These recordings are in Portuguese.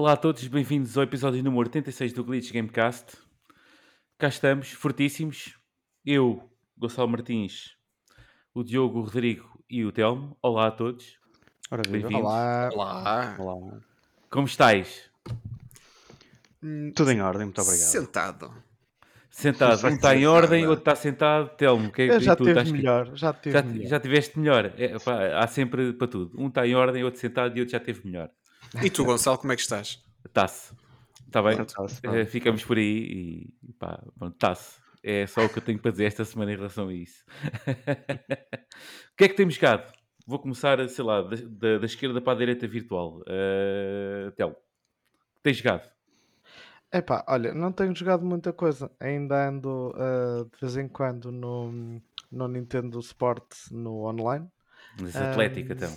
Olá a todos, bem-vindos ao episódio número 86 do Glitch Gamecast. Cá estamos, fortíssimos. Eu, Gonçalo Martins, o Diogo, o Rodrigo e o Telmo. Olá a todos. Bem-vindos. Olá. Olá. Olá. Como estáis? Hum, Tudo em ordem, muito obrigado. Sentado. Sentado. Um está em ordem, outro está sentado. Telmo, o que é que já tu teve estás- melhor, já teve Já, melhor. já tiveste melhor. É, pá, há sempre para tudo. Um está em ordem, outro sentado e outro já teve melhor. E tu, Gonçalo, como é que estás? Está-se. Está bem? Está-se, pá. Eh, ficamos por aí e pá, está-se. É só o que eu tenho para dizer esta semana em relação a isso. o que é que temos jogado? Vou começar, sei lá, da, da- da esquerda para a direita virtual. Uh, Tel, tens jogado? Epá, olha, não tenho jogado muita coisa. Ainda ando ah, de vez em quando no, no Nintendo Sport no online. Mas Atlética, então.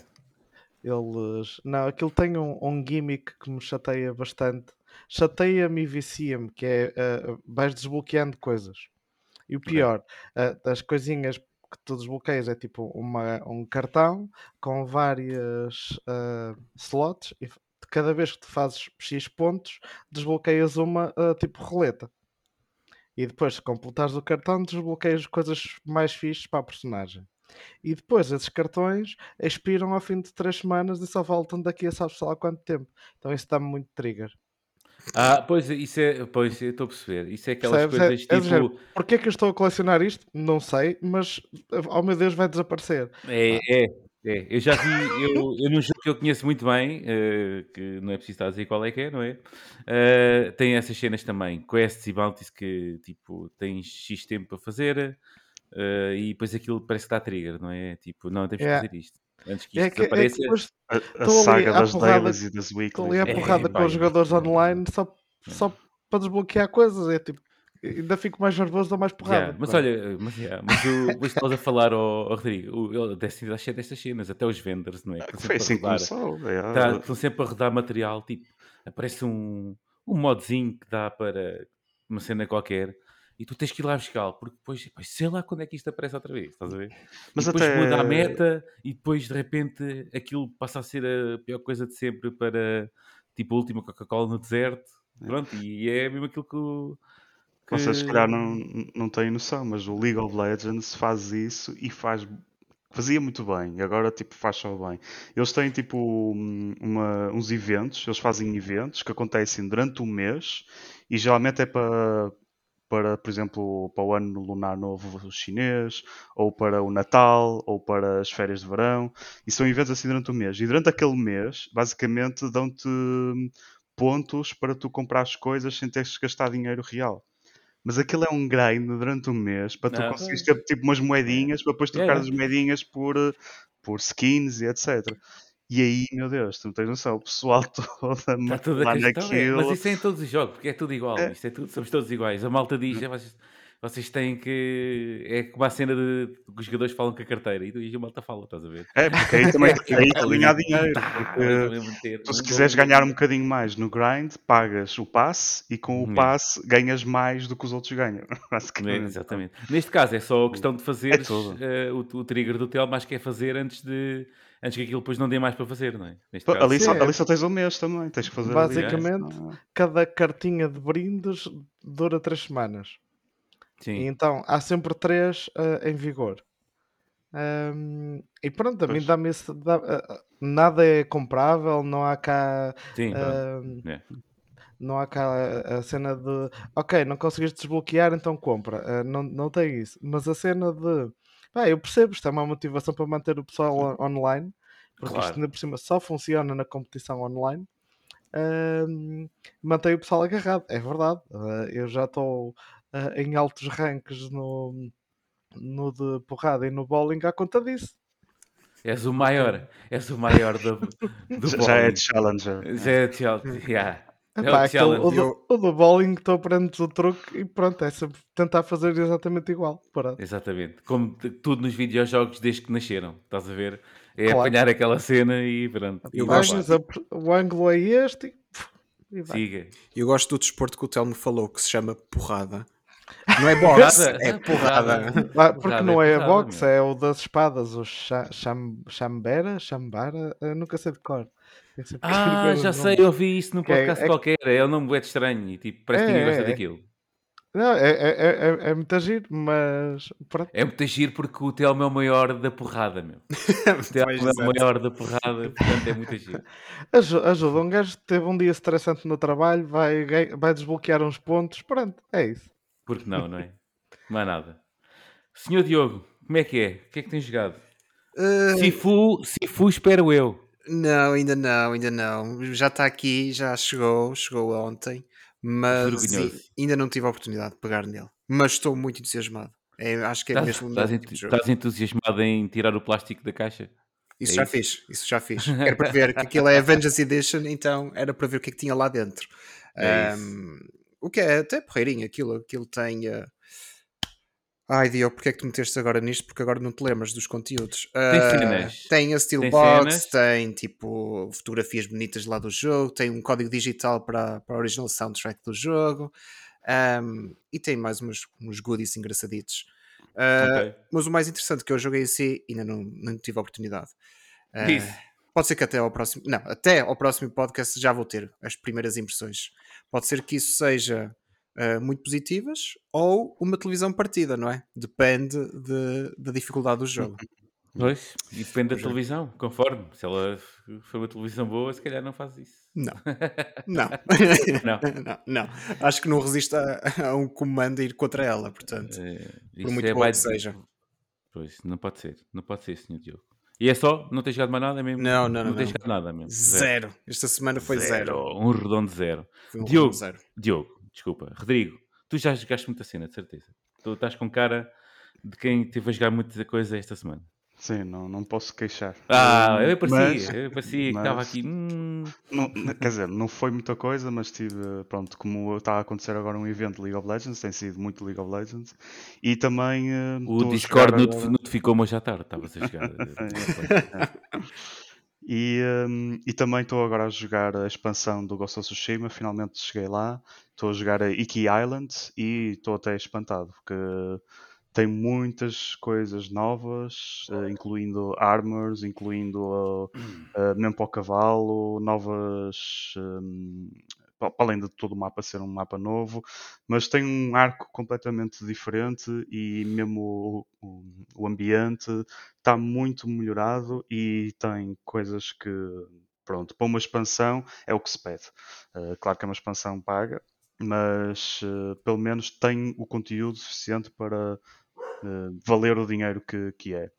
Eles. Não, aquilo tem um, um gimmick que me chateia bastante. Chateia-me e vicia-me, que é ah, vais desbloqueando coisas. E o pior, ah, das coisinhas que tu desbloqueias é tipo uma, um cartão com várias ah, slots e cada vez que tu fazes X pontos, desbloqueias uma ah, tipo roleta. E depois, se completares o cartão, desbloqueias coisas mais fixes para a personagem. E depois esses cartões expiram ao fim de 3 semanas e só voltam daqui a sabe lá quanto tempo. Então isso dá-me muito trigger. Ah, pois, isso é, pois, estou a perceber. Isso é aquelas? É- coisas é género, tipo. Porquê que eu estou a colecionar isto? Não sei, mas oh meu Deus, vai desaparecer. É, é, é. Eu já vi, eu, eu num jogo que eu conheço muito bem, eh, que não é preciso estar a dizer qual é que é, não é? Eh, tem essas cenas também, quests e bounties que tipo tens X tempo para fazer eh, e depois aquilo parece que dá trigger, não é? Tipo, não, temos que Yeah. fazer isto. Antes que É isto que, é que desapareça. depois A, a ali saga das porrada- dailies e das estou ali à weeklies. É, porrada com pá, os jogadores é. online só, só para desbloquear coisas. É tipo, ainda fico mais nervoso, dou mais porrada. Yeah, mas olha, mas, yeah, mas o, o estavas a falar ao, ao Rodrigo, o- ele deve ter achado destas cenas, até os vendors, não é? Que estão Foi sempre a assim que rodar. começou. é. Tá- estão sempre a rodar material, tipo, aparece um, um modzinho que dá para uma cena qualquer e tu tens que ir lá buscar, porque depois, depois sei lá quando é que isto aparece outra vez, estás a ver? Mas e depois até- muda a meta e depois de repente aquilo passa a ser a pior coisa de sempre para tipo a última Coca-Cola no deserto. Pronto, e é mesmo aquilo que, o- que... Vocês se calhar não, não têm noção, mas o League of Legends faz isso e faz. Fazia muito bem, agora tipo faz só bem. Eles têm tipo um- uma- uns eventos, eles fazem eventos que acontecem durante um mês e geralmente é para, para, por exemplo, para o ano lunar novo chinês, ou para o Natal, ou para as férias de verão, e são eventos assim durante um mês. E durante aquele mês, basicamente, dão-te pontos para tu comprar as coisas sem teres que gastar dinheiro real. Mas aquilo é um grind durante um mês para tu Ah, conseguires ter tipo umas moedinhas para depois É, trocar é. as moedinhas por, por skins e etc. E aí, meu Deus, tu não tens noção, o pessoal todo a Está tudo a lá questão, é, naquilo. Mas isso é em todos os jogos, porque é tudo igual. É. Isto é tudo, somos todos iguais. A malta diz, "É, vocês, vocês têm que. É como a cena de que os jogadores falam com a carteira e, a malta fala, estás a ver? É, porque aí também, porque aí há dinheiro. Tá, Porque tu, se quiseres ganhar um bocadinho mais no grind, pagas o passe e com o passe ganhas mais do que os outros ganham. É, exatamente. Neste caso é só questão de fazer tudo. o, o trigger do tel, mas que é fazer antes de antes que aquilo depois não dê mais para fazer, não é? Neste caso. Ali só, é- ali só tens um mês também, tens que fazer ali. Basicamente, Ah, cada cartinha de brindes dura 3 semanas. E Sim. então há sempre 3 em vigor. Ahm, e pronto, a mim Pois. dá-me esse. dá- ah, nada é comprável, não há cá. Sim, É. Não há cá a- cena de ok, não conseguiste desbloquear, então compra. Ah, não, não tem isso. Mas a cena de pá, eu percebo, isto é uma motivação para manter o pessoal on- online, porque Claro. isto ainda por cima só funciona na competição online. Ahm, mantém o pessoal agarrado, é verdade. Ah, eu já estou ah, em altos ranks no, no de porrada e no bowling à conta disso. És o maior, és o maior do, do já, já é bowling. challenger. Já é challenge, yeah. É o Epá, aquele- challenge. o, do, o do bowling tu aprendes o truque e pronto, é sempre tentar fazer exatamente igual. Pronto. Exatamente. Como tudo nos videojogos desde que nasceram. Estás a ver? É Claro. apanhar aquela cena e pronto. Eu E gosto- vai Ganhas, a- o ângulo é este e, e vai. Siga. Eu gosto do desporto que o Telmo falou, que se chama porrada. Não é boxe, Porrada? é porrada. Ah, porque Porrada não é é a porrada, boxe, meu. é o das espadas, o cha- cham- chambera, chambara, eu nunca sei de cor. Tem Ah, já sei, eu ouvi isso num Que é- podcast é- qualquer. É um nome de estranho e tipo, parece que É, ninguém gosta é, é. daquilo. Não, é, é, é, é- é muito giro, mas pronto. É muito giro porque o Telmo é o maior da porrada, meu. O Telmo é o maior da porrada, portanto é muito giro. Aju- Ajuda, um gajo teve um dia estressante no trabalho, vai, vai desbloquear uns pontos, pronto, é isso. Porque não, não é? Não há nada. Senhor Diogo, como é que é? O que é que tens jogado? Ah, Sifu, Sifu espero eu. Não, ainda não, ainda não. Já está aqui, já chegou, chegou ontem, mas Vergonhoso. ainda não tive a oportunidade de pegar nele. Mas estou muito entusiasmado. É, acho que é Estás, mesmo estás tipo de jogo. estás entusiasmado em tirar o plástico da caixa? Isso é já isso? fiz, isso já fiz. Era para ver que aquilo é Avengers Edition, então era para ver o que é que tinha lá dentro. É Ahm, o que é até porreirinho, aquilo, aquilo tem. ah, Ai Diogo, porque é que tu meteste agora nisto? Porque agora não te lembras dos conteúdos. Ah, cenas. Tem a Tem Steelbox, cenas. tem tipo fotografias bonitas lá do jogo, tem um código digital para, para a original soundtrack do jogo ahm, e tem mais uns, uns goodies engraçaditos. Ah, Ok. Mas o mais interessante que eu joguei em si ainda não, não tive a oportunidade. Diz. Pode ser que até ao próximo. Não, até ao próximo podcast já vou ter as primeiras impressões. Pode ser que isso seja ah, muito positivas ou uma televisão partida, não é? Depende de- da dificuldade do jogo. Pois, e depende da televisão, conforme. Se ela f- for uma televisão boa, se calhar não faz isso. Não, não. Não. não, não. Acho que não resiste a, a um comando a ir contra ela, portanto. Eh, Por muito é by- que seja. Pois, não pode ser. Não pode ser, senhor Diogo. E é só? Não tens jogado mais nada mesmo? Não, não, não. Não tens não. jogado nada mesmo? Zero. Esta semana foi zero. Um redondo zero. Foi um Diogo. zero. Diogo, desculpa. Rodrigo, tu já jogaste muita cena, de certeza. Tu estás com cara de quem teve a jogar muita coisa esta semana. Sim, não, não posso queixar. Ah, eu parecia, mas- eu parecia que estava aqui. hum, Não, quer dizer, não foi muita coisa, mas tive, pronto, como está a acontecer agora um evento de League of Legends, tem sido muito League of Legends, e também eh, o Discord agora- notificou-me hoje à tarde, estavas a jogar. E, hum, e também estou agora a jogar a expansão do Ghost of Tsushima, finalmente cheguei lá. Estou a jogar a Iki Island e estou até espantado, porque tem muitas coisas novas, eh, incluindo armors, incluindo uh, uh, mesmo para o cavalo, novas. pa- para além de todo o mapa ser um mapa novo, mas tem um arco completamente diferente e mesmo o, o, o ambiente está muito melhorado e tem coisas que, pronto, para uma expansão é o que se pede. Uh, claro que é uma expansão paga, mas uh, pelo menos tem o conteúdo suficiente para uh, valer o dinheiro que, que é.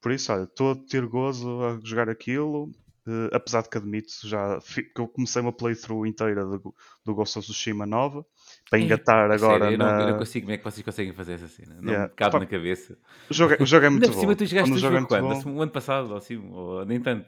Por isso, olha, estou a ter gozo a jogar aquilo. uh, apesar de que admito já que eu comecei uma playthrough inteira do, do Ghost of Tsushima nova para engatar a agora sério, eu, não, eu na... não consigo, como é que vocês conseguem fazer essa cena? Não Yeah. me cabe Pá, na cabeça. o, jogo, é- o jogo é Ainda muito por cima bom. tu jogaste o jogo é quando? bom- Assim, O ano passado, ou assim, ou nem tanto?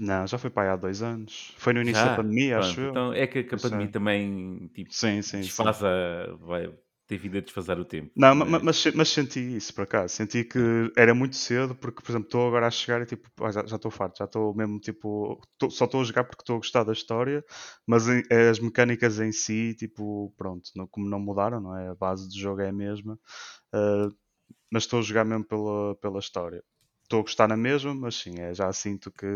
Não, já foi para aí há dois anos. Foi no início Já? da pandemia, Pronto, acho eu. Então é que a é. pandemia também tipo, Sim, sim, sim. desfaz a. Vai, tem vindo a desfasar o tempo. Não, ma- mas, se- mas senti isso por acaso. Senti que era muito cedo, porque, por exemplo, estou agora a chegar e tipo, já já estou farto, já estou mesmo tipo, tô- só estou a jogar porque estou a gostar da história, mas em- as mecânicas em si, tipo, pronto, não- como não mudaram, não é? A base do jogo é a mesma, ah, mas estou a jogar mesmo pela, pela história. Estou a gostar na mesma, mas sim, é, já sinto que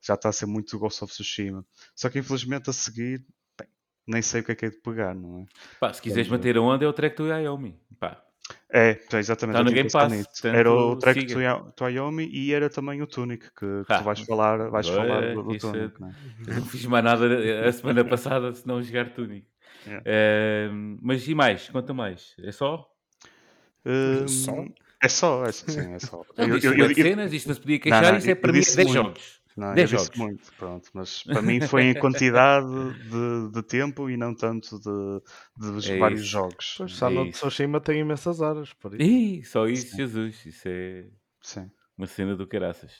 já está a ser muito Ghost of Tsushima. Só que infelizmente a seguir, bem, nem sei o que é que é de pegar, não é? Pá, se quiseres manter a onda, é o track do Iomi. Pá, É, é, exatamente. Tá eu no tinha Game pensado Pass, nisso. portanto, Era o track siga. to, to Iomi e era também o Tunic, que, que Ah, tu vais falar, vais ué, falar do, do é- Tunic. não é? não fiz mais nada a semana passada se não jogar Tunic. Yeah. Eh, mas e mais? Conta mais. É só? Hum, Só? É só, é só, sim, é só. Não, Eu- disse eu- eu- cenas, isto não se podia queixar, não, isso é eu para mim disse 10 muito. jogos. Não, eu 10 disse jogos. muito, pronto, mas para mim foi em quantidade de, de tempo e não tanto de, de É vários isso. jogos. Pois, só É no. Tsushima tem imensas horas, por isso. Ih, só isso, Sim. Jesus. Isso é Sim. uma cena do caraças.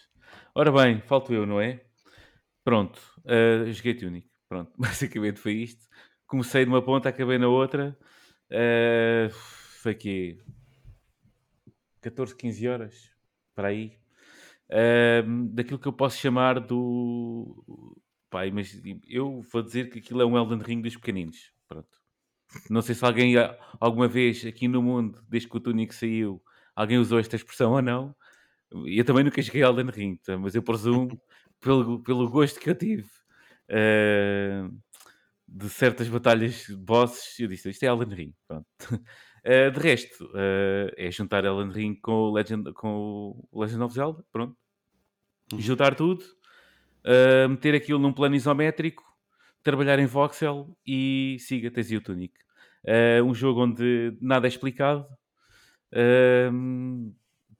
Ora bem, falto eu, não é? Pronto, eh, joguei Tunic. Pronto, basicamente foi isto. Comecei numa ponta, acabei na outra. Eh, foi que 14, 15 horas para aí. Daquilo que eu posso chamar do. Pai, mas eu vou dizer que aquilo é um Elden Ring dos pequeninos. Pronto. Não sei se alguém alguma vez aqui no mundo, desde que o Tunic saiu, alguém usou esta expressão ou não, Eu também nunca joguei Elden Ring, tá, mas eu presumo, pelo, pelo gosto que eu tive uh, de certas batalhas de bosses, eu disse, isto é Elden Ring. Pronto. Uh, de resto, uh, é juntar Elden Ring com o Legend, com o Legend of Zelda, pronto. Uhum. Juntar tudo, uh, meter aquilo num plano isométrico, trabalhar em voxel e siga, tens o Tunic. um jogo onde nada é explicado.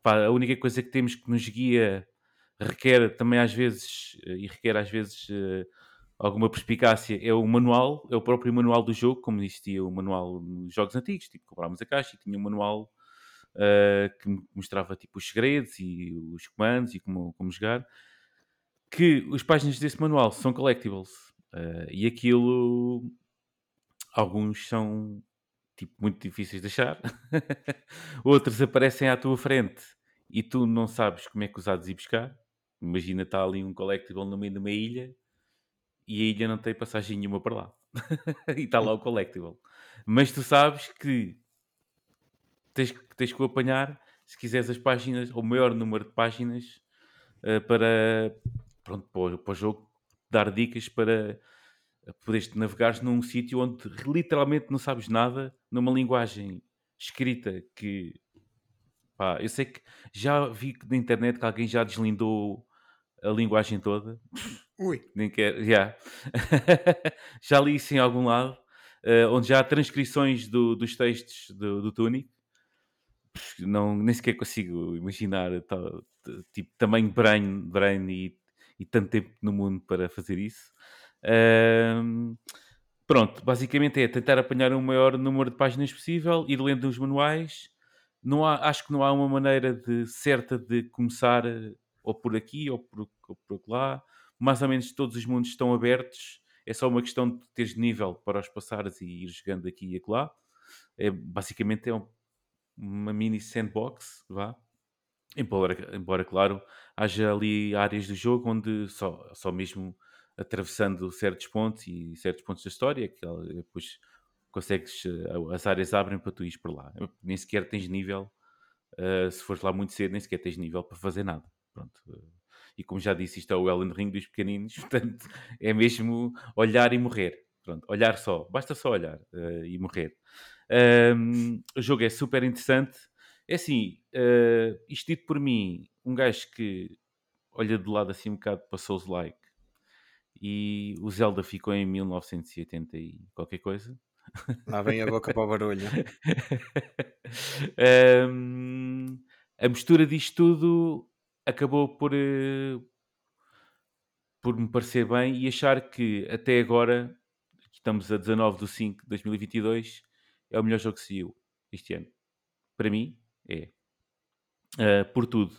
Pá, a única coisa que temos que nos guia requer também às vezes, e requer às vezes alguma perspicácia é o manual, é o próprio manual do jogo, como existia o manual nos jogos antigos, tipo, comprávamos a caixa e tinha um manual uh, que mostrava tipo os segredos e os comandos e como, como jogar, que as páginas desse manual são collectibles uh, e aquilo alguns são tipo muito difíceis de achar, outros aparecem à tua frente e tu não sabes como é que os há de ir buscar. Imagina, está ali um collectible no meio de uma ilha e a ilha não tem passagem nenhuma para lá. e está lá o collectible. Mas tu sabes que tens, tens que o apanhar se quiseres as páginas, ou o maior número de páginas uh, para, pronto, para, para o jogo dar dicas para poderes navegar num sítio onde literalmente não sabes nada, numa linguagem escrita que pá, eu sei que já vi na internet que alguém já deslindou a linguagem toda. Ui. Nem quer, yeah. já li isso em algum lado, uh, onde já há transcrições do, dos textos do, do Tunic. Não, nem sequer consigo imaginar tal, tipo, tamanho brain, brain e, e tanto tempo no mundo para fazer isso. Uh, pronto, basicamente é tentar apanhar o maior número de páginas possível, ir lendo os manuais. Não há, acho que não há uma maneira de, certa de começar ou por aqui ou por, ou por lá mais ou menos todos os mundos estão abertos. É só uma questão de teres nível para os passares e ir jogando aqui e acolá. É, basicamente é um, uma mini sandbox, vá. Embora, embora, claro, haja ali áreas do jogo onde só, só mesmo atravessando certos pontos e certos pontos da história, que depois consegues, eh, as áreas abrem para tu ires para lá. Nem sequer tens nível, uh, se fores lá muito cedo, nem sequer tens nível para fazer nada. Pronto. E como já disse, isto é o Elden Ring dos pequeninos, portanto é mesmo olhar e morrer. Pronto, olhar só, basta só olhar uh, e morrer. Um, o jogo é super interessante. É assim, uh, isto dito por mim, um gajo que olha de lado assim um bocado para Souls-like e o Zelda ficou em 1980 e qualquer coisa. Lá vem a boca para o barulho. um, a mistura disto tudo acabou por, uh, por me parecer bem e achar que até agora, estamos a 19 de 5 de 2022, é o melhor jogo que saiu este ano. Para mim, é. Uh, por tudo.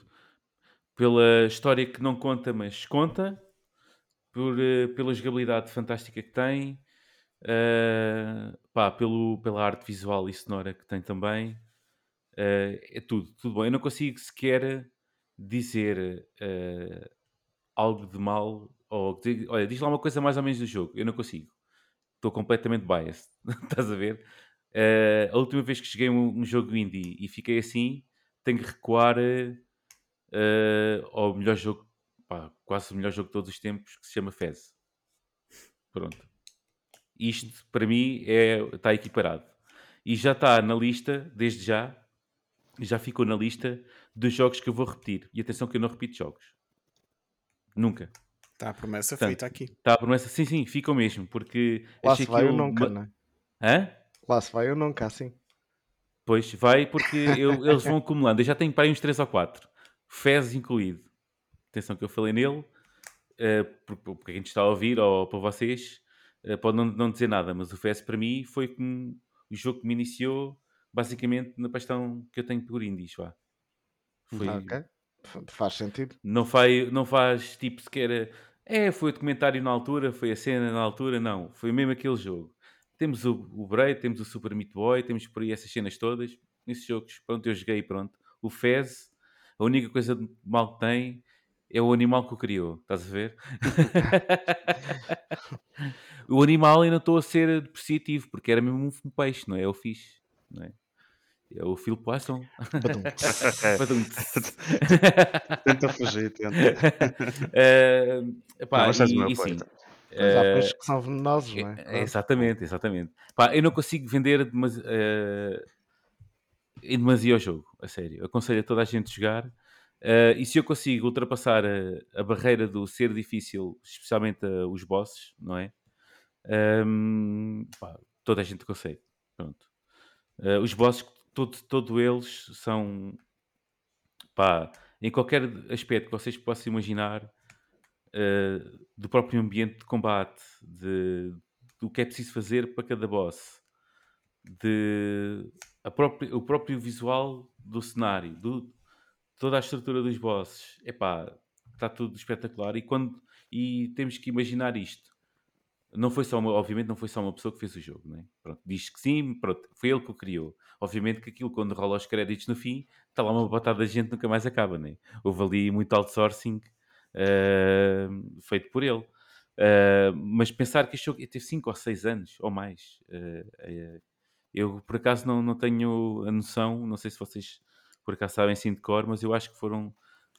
Pela história que não conta, mas conta. Por, uh, pela jogabilidade fantástica que tem. Uh, pá, pelo, pela arte visual e sonora que tem também. é tudo, tudo bom. Eu não consigo sequer dizer uh, algo de mal, ou olha, diz lá uma coisa mais ou menos do jogo, eu não consigo. Estou completamente biased, estás a ver? Uh, a última vez que cheguei a um, um, jogo indie e fiquei assim, tenho que recuar uh, ao melhor jogo, pá, quase o melhor jogo de todos os tempos, que se chama Fez. Pronto. Isto, para mim, é, está equiparado. E já está na lista, desde já, já ficou na lista dos jogos que eu vou repetir. E atenção que eu não repito jogos. Nunca. Está a promessa Portanto, feita aqui. Está a promessa, sim, sim, fica o mesmo, porque... Lá se vai ou nunca, não é? Hã? Lá se vai ou nunca, assim. Pois, vai porque eu, eles vão acumulando. Eu já tenho para aí uns 3 ou 4. Fez incluído. Atenção que eu falei nele, uh, porque a gente está a ouvir, ou para vocês, uh, pode não, não dizer nada, mas o Fez para mim foi como o jogo que me iniciou basicamente na paixão que eu tenho por indies, vá. Foi... Ok, faz sentido. Não faz, não faz tipo sequer. É, foi o documentário na altura, foi a cena na altura, não. Foi mesmo aquele jogo. Temos o, o Braid, temos o Super Meat Boy, temos por aí essas cenas todas. Nesses jogos, pronto, eu joguei pronto. O Fez, a única coisa de mal que tem é o animal que o criou, estás a ver? o animal ainda estou a ser depreciativo, porque era mesmo um peixe, não é? É o fixe, não é? É o Phil Poisson. Tenta fugir, tenta. Eh, epá, Não, e- meu e sim. Mas há eh, peixes que são venenosos, não é? é- é Pronto. exatamente, exatamente. Pá, eu não consigo vender demasi- eh, em demasia o jogo, a sério. Aconselho a toda a gente jogar. eh, e se eu consigo ultrapassar a, a barreira do ser difícil, especialmente os bosses, não é? Ehm, pá, toda a gente consegue. Pronto. Eh, os bosses, todos todo eles são pá, em qualquer aspecto que vocês possam imaginar, eh, do próprio ambiente de combate, de, do que é preciso fazer para cada boss, de própria- o próprio visual do cenário, do, toda a estrutura dos bosses, epá, está tudo espetacular. E, quando, e temos que imaginar isto. Não foi só uma, obviamente não foi só uma pessoa que fez o jogo, né? pronto, diz que sim, pronto, foi ele que o criou. Obviamente que aquilo, quando rola os créditos no fim, está lá uma batada de gente nunca mais acaba, né? Houve ali muito outsourcing eh, feito por ele. Eh, mas pensar que este jogo teve 5 ou 6 anos ou mais. eh, eu por acaso não, não tenho a noção, não sei se vocês por acaso sabem sim de cor, mas eu acho que foram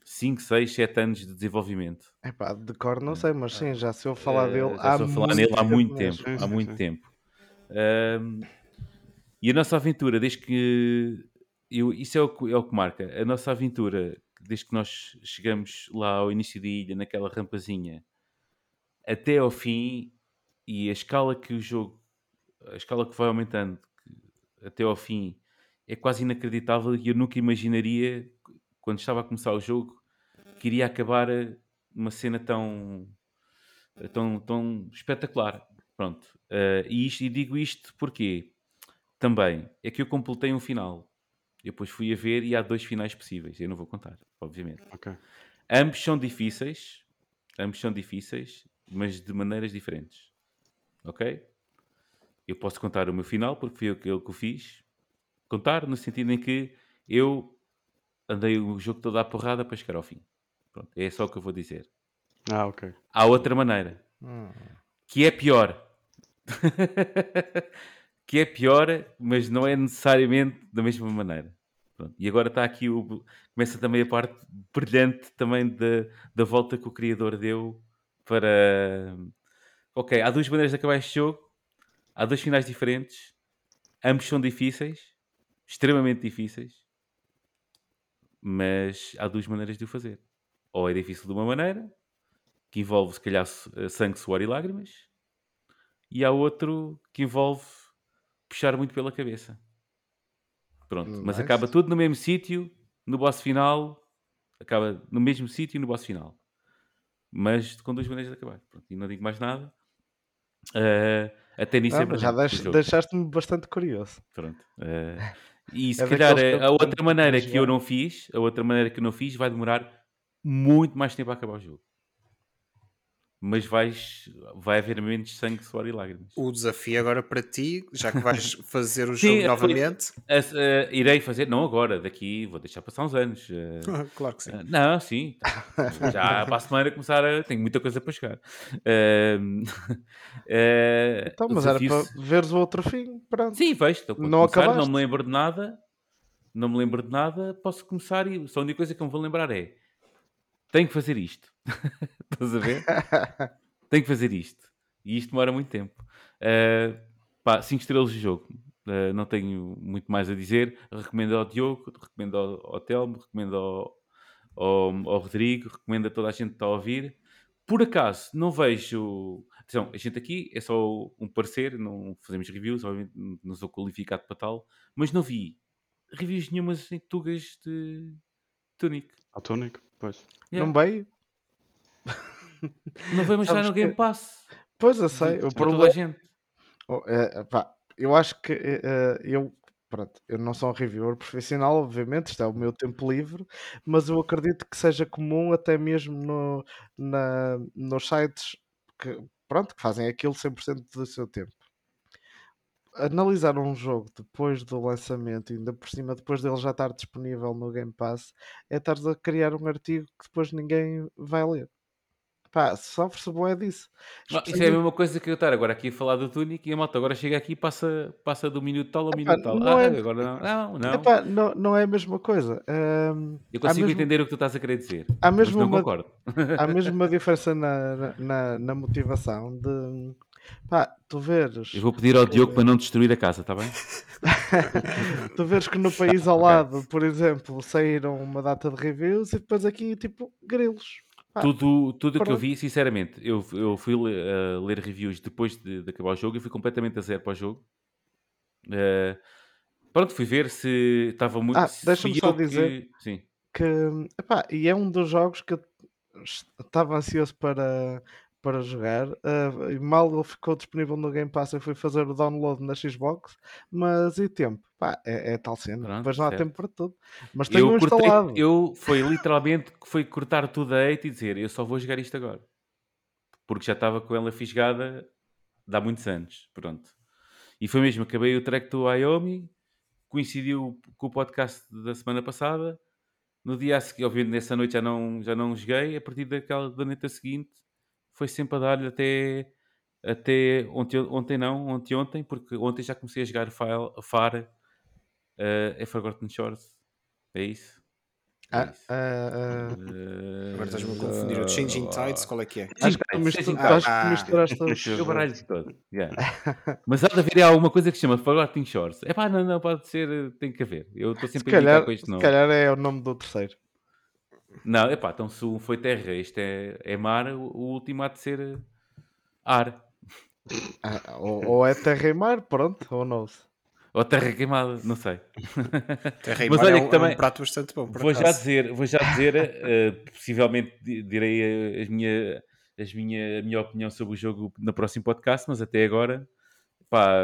5, 6, 7 anos de desenvolvimento. Epá, de cor não sei, mas sim, já se eu falar Eh, dele já há estou a falar nele há muito tempo. Há muito tempo. Ahm, e a nossa aventura, desde que. Eu, isso é o, que, é o que marca. A nossa aventura, desde que nós chegamos lá ao início da ilha, naquela rampazinha, até ao fim, e a escala que o jogo. A escala que vai aumentando até ao fim é quase inacreditável e eu nunca imaginaria, quando estava a começar o jogo, que iria acabar eh, uma cena tão tão, tão espetacular. Pronto. Eh, e, isto- e digo isto porque também é que eu completei um final. Eu depois fui a ver e há dois finais possíveis. Eu não vou contar, obviamente. Ok. Ambos são difíceis, ambos são difíceis, mas de maneiras diferentes. Ok? Eu posso contar o meu final porque foi eu que, eu o fiz. Contar no sentido em que eu andei o jogo todo à porrada para chegar ao fim. Pronto, é só o que eu vou dizer. Ah, ok. Há outra maneira Hum. que é pior. que é pior, mas não é necessariamente da mesma maneira. Pronto. E agora está aqui o. Começa também a parte brilhante também da, da volta que o criador deu para. Ok, há duas maneiras de acabar este jogo. Há dois finais diferentes. Ambos são difíceis. Extremamente difíceis. Mas há duas maneiras de o fazer. Ou é difícil de uma maneira, que envolve se calhar eh, sangue, suor e lágrimas, e há outro que envolve puxar muito pela cabeça. Pronto, mas Nice. acaba tudo no mesmo sítio, no boss final, acaba no mesmo sítio no boss final. Mas com duas maneiras de acabar. Pronto, e não digo mais nada. Eh, até nisso Ah, é mas já deixaste-me bastante curioso. Pronto. eh, e se É calhar a outra maneira que eu não fiz, a outra maneira que eu não fiz vai demorar muito mais tempo a acabar o jogo. Mas vais, vai haver menos sangue, suor e lágrimas. O desafio agora para ti, já que vais fazer o Sim, jogo foi- novamente. As- eh, irei fazer, não agora, daqui, vou deixar passar uns anos. eh, claro que sim. eh, não, sim. tá. Já para a semana começar a. Tenho muita coisa para chegar. Ehm, eh, Então, mas era para veres o outro fim. Pronto. Sim, vejo. Estou Não começar, não me lembro de nada. Não me lembro de nada. Posso começar e só a única coisa que me vou lembrar é tenho que fazer isto. Estás a ver? tenho que fazer isto. E isto demora muito tempo. 5 estrelas de jogo. Uh, não tenho muito mais a dizer. Recomendo ao Diogo, recomendo ao, ao Telmo, recomendo ao, ao, ao Rodrigo, recomendo a toda a gente que está a ouvir. Por acaso, não vejo. Atenção, a gente aqui é só um parecer, não fazemos reviews, obviamente não sou qualificado para tal, mas não vi reviews nenhumas em tugas de Tunic. Ao Tunic? Pois. Yeah. Não veio? Não vai mostrar Sabes no Game que- Pass. Pois eu sei. Para O toda a problema, gente. Oh, é, pá, eu acho que eh, eu, pronto, eu não sou um reviewer profissional, obviamente, isto é o meu tempo livre, mas eu acredito que seja comum até mesmo no, na, nos sites que, pronto, que fazem aquilo 100% do seu tempo. Analisar um jogo depois do lançamento, ainda por cima, depois dele já estar disponível no Game Pass, é estar a criar um artigo que depois ninguém vai ler. Pá, sofre-se bué disso. Ah, Isso é a mesma coisa que eu estar agora aqui a falar do Tunic e a malta agora chega aqui e passa, passa do minuto tal ao Epá, minuto tal. não Ah, é- agora não. Não, não. Epá, não, não é a mesma coisa. Hum, eu consigo mesmo- entender o que tu estás a querer dizer. há mesmo não uma- concordo. há mesmo uma diferença na, na- na, na motivação de pá, tu veres, Eu vou pedir ao Diogo para não destruir a casa, está bem? tu veres que no país ao lado, por exemplo, saíram uma data de reviews e depois aqui tipo grilos. Pá, tudo tudo o que eu vi, sinceramente, eu, eu fui a ler reviews depois de, de acabar o jogo e fui completamente a zero para o jogo. Eh, pronto, fui ver se estava muito. Ah, deixa-me só eu que- dizer- Sim. que epá, e é um dos jogos que eu estava ansioso para, para jogar e mal ele ficou disponível no Game Pass eu fui fazer o download na Xbox mas e tempo? Pá, é, é tal cena, Pronto, depois não há certo. tempo para tudo mas tenho Eu, um cortei, instalado eu foi literalmente foi cortar tudo a 8 e dizer eu só vou jogar isto agora porque já estava com ela fisgada há muitos anos. Pronto, e foi mesmo. Acabei o track do Wyoming, coincidiu com o podcast da semana passada. No dia a seguir, obviamente, nessa noite já não, já não joguei. A partir daquela da noite seguinte, foi sempre a dar-lhe até, até ontem, ontem não, ontem ontem, porque ontem já comecei a jogar File, FAR, uh, é Forgotten Shores. É isso? É Ah, ah, ah, Uh, Agora estás-me a confundir. O Changing Tides, qual é que é? acho que misturaste os- Eu baralho todo. yeah. Mas há de haver alguma coisa que se chama Forgotten Shores. É pá, não, não, pode ser, tem que haver. Eu estou se sempre a com este se calhar é o nome do terceiro Não, é pá, então se um foi terra, este é, é mar, o último há de ser eh, ar. Ah, ou, ou é terra e mar, pronto, ou não Ou terra queimada, não sei. Terra e Mas Mar olha é, que um, também- é um prato bastante bom. Por Vou já dizer, vou já dizer eh, possivelmente di- direi eh, as minha, as minha, a minha opinião sobre o jogo no próximo podcast, mas até agora pá,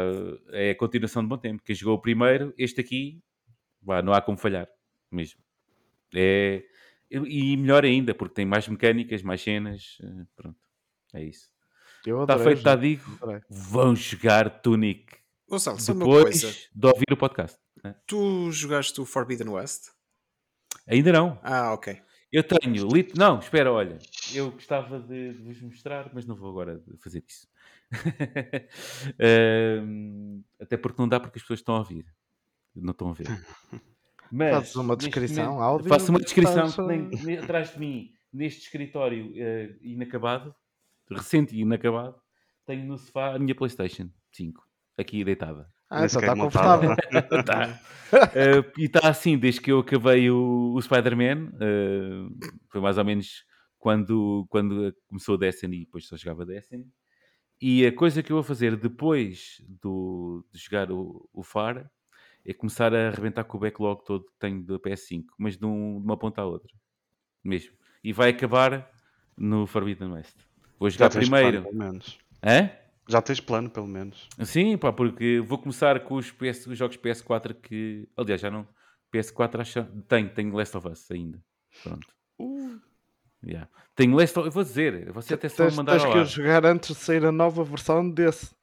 é a continuação de bom tempo. Quem jogou o primeiro, este aqui, pá, não há como falhar mesmo. É, e melhor ainda, porque tem mais mecânicas, mais cenas. eh, Pronto, é isso. eu Está feito, está digo. Vão jogar Tunic Gonçalo, só uma coisa. depois de ouvir o podcast. né? Tu jogaste o Forbidden West? Ainda não. Ah, ok. Eu tenho. Lit... Não, espera, olha. Eu gostava de, de vos mostrar, mas não vou agora fazer isso. Até porque não dá porque as pessoas estão a ouvir. Não estão a ver. Mas, Fazes uma descrição, momento, áudio, Faço uma descrição estás que a- tem ne- atrás de mim, neste escritório eh, inacabado, recente e inacabado, tenho no sofá a minha Playstation 5, aqui deitada. Ah, Nem então está montada. confortável. Tá. Eh, e está assim desde que eu acabei o, o Spider-Man. eh, foi mais ou menos quando, quando começou o Destiny e depois só jogava Destiny. E a coisa que eu vou fazer depois do, de jogar o, o FAR é começar a arrebentar com o backlog todo que tenho da PS5, mas de, um- de uma ponta à outra. Mesmo. E vai acabar no Forbidden West. Vou Já jogar tens primeiro. plano, pelo menos. Hã? Já tens plano, pelo menos. Sim, pá, porque vou começar com os, PS, os jogos PS4 que. Aliás, já não. PS4 acho tenho, tenho Last of Us ainda. Pronto. Yeah. Tenho Last of Eu vou dizer, você até só mandar tens que jogar antes de sair a nova versão desse.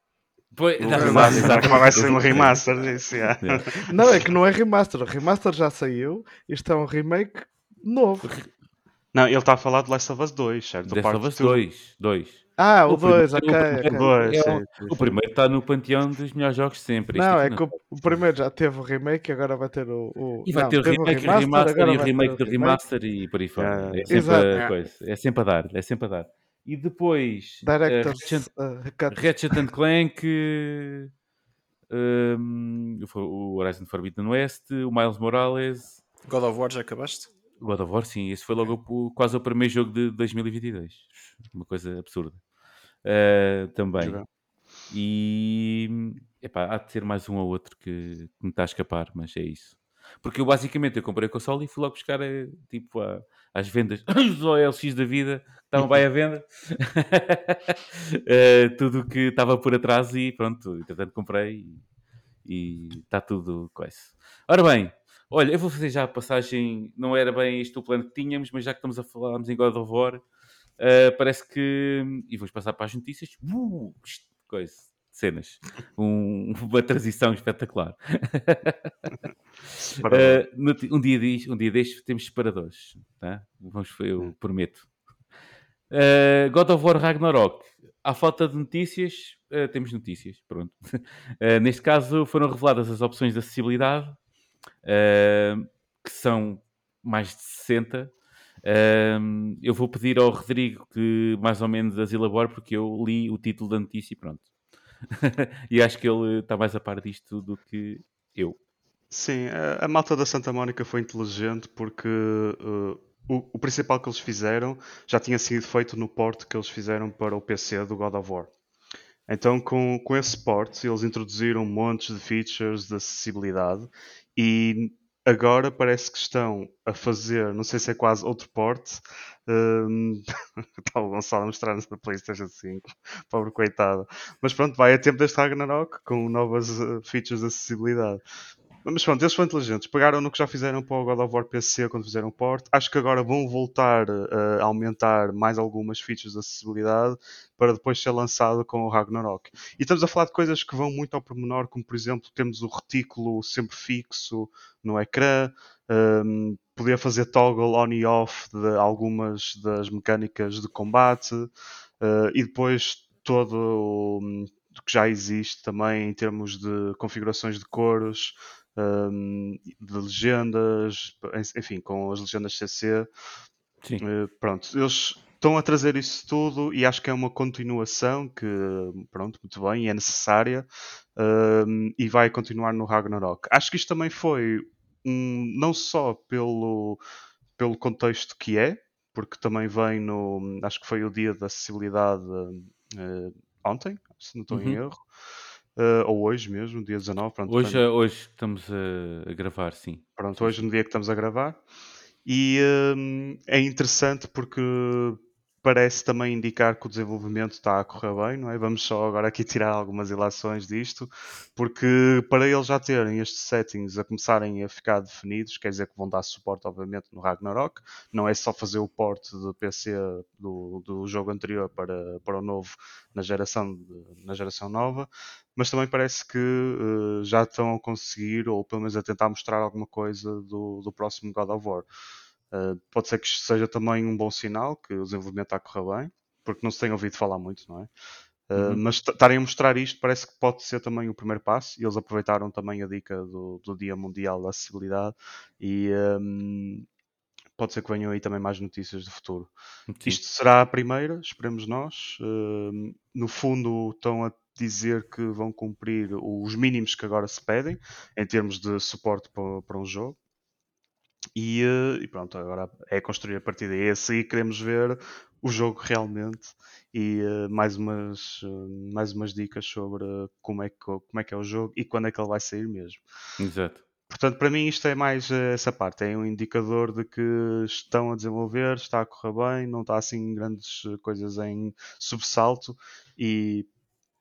Pois- remaster, vai ser um remaster disso, yeah. Yeah. Não, é que não é remaster. O remaster já saiu. Isto é um remake novo. Não, ele está a falar de Last of Us 2, certo? Last of Us 2. 2. Ah, o O primeiro- 2, ok. o primeiro- É está no panteão dos melhores jogos de sempre. Não, é que o, o primeiro já teve o remake e agora vai ter o. o- E vai não, ter o remake, o remaster e o remake do remaster e por aí fora. É sempre Exato. a coisa. É sempre a dar. É sempre a dar. E depois. eh, Director's Ratchet- uh. Ratchet and Clank, um, o Horizon Forbidden West, o Miles Morales, God of War já acabaste? God of War, sim, esse foi logo o- quase o primeiro jogo de 2022. Uma coisa absurda. Uh, também. Jogar. E epá, há de ser mais um ou outro que, que me está a escapar, mas é isso. Porque eu basicamente eu comprei a console e fui logo buscar eh, tipo a- às vendas os OLX da vida estavam bem à venda Eh, tudo o que estava por atrás e pronto, entretanto comprei e está tudo com isso. Ora bem, olha, eu vou fazer já a passagem, não era bem este o plano que tínhamos, mas já que estamos a falarmos em God of War, eh, parece que. E vamos passar para as notícias. Uh, coisa, cenas. Um- uma transição espetacular. Ti- um, dia diz, um dia destes temos separadores. Tá? Vamos, eu prometo. Uh, God of War Ragnarok. À falta de notícias, uh, temos notícias. Pronto. Uh, neste caso, foram reveladas as opções de acessibilidade, que são mais de 60. eu vou pedir ao Rodrigo que mais ou menos as elabore, porque eu li o título da notícia e pronto. e acho que ele está mais a par disto do que eu. Sim, a, a malta da Santa Mónica foi inteligente porque uh, o, o, principal que eles fizeram já tinha sido feito no porte que eles fizeram para o PC do God of War. Então, com, com esse port, eles introduziram montes de features de acessibilidade e agora parece que estão a fazer, não sei se é quase outro porte. Um, está o Gonçalo a mostrar-nos na PlayStation 5, pobre coitado. Mas pronto, vai a tempo deste Ragnarok com novas uh, features de acessibilidade. Mas pronto, eles foram inteligentes. Pegaram no que já fizeram para o God of War PC quando fizeram o port. Acho que agora vão voltar uh, a aumentar mais algumas features de acessibilidade para depois ser lançado com o Ragnarok. E estamos a falar de coisas que vão muito ao pormenor, como por exemplo, temos o retículo sempre fixo no ecrã, um, poder fazer toggle on e off de algumas das mecânicas de combate uh, e depois todo o que já existe também em termos de configurações de cores, um, de legendas, enfim, com as legendas CC. Sim. Uh, pronto, eles estão a trazer isso tudo e acho que é uma continuação que, pronto, muito bem, é necessária um, e vai continuar no Ragnarok. Acho que isto também foi um, não só pelo, pelo contexto que é, porque também vem no. Acho que foi o dia da acessibilidade uh, ontem, se não estou uhum. em erro. Uh, ou hoje mesmo, dia 19. Pronto, hoje, eh, hoje estamos a, a, gravar, sim. Pronto, hoje no dia que estamos a gravar. E uh, é interessante porque parece também indicar que o desenvolvimento está a correr bem, não é? Vamos só agora aqui tirar algumas ilações disto, porque para eles já terem estes settings a começarem a ficar definidos, quer dizer que vão dar suporte, obviamente, no Ragnarok, não é só fazer o port do PC do, do jogo anterior para, para o novo na geração, na geração nova, mas também parece que uh, já estão a conseguir, ou pelo menos a tentar mostrar alguma coisa do, do próximo God of War. Uh, pode ser que seja também um bom sinal que o desenvolvimento está a correr bem, porque não se tem ouvido falar muito, não é? Uh, uhum. Mas estarem a mostrar isto parece que pode ser também o primeiro passo e eles aproveitaram também a dica do, do Dia Mundial da Acessibilidade e um, pode ser que venham aí também mais notícias do futuro. Sim. Isto será a primeira, esperemos nós. Uh, no fundo, estão a dizer que vão cumprir os mínimos que agora se pedem em termos de suporte para, para um jogo. E, eh, e, pronto, agora é construir a partir daí. Esse aí queremos ver o jogo realmente e uh, mais, umas, uh, mais umas dicas sobre como é, que, como é que é o jogo e quando é que ele vai sair mesmo. Exato. Portanto, para mim isto é mais essa parte, é um indicador de que estão a desenvolver, está a correr bem, não está assim grandes coisas em subsalto e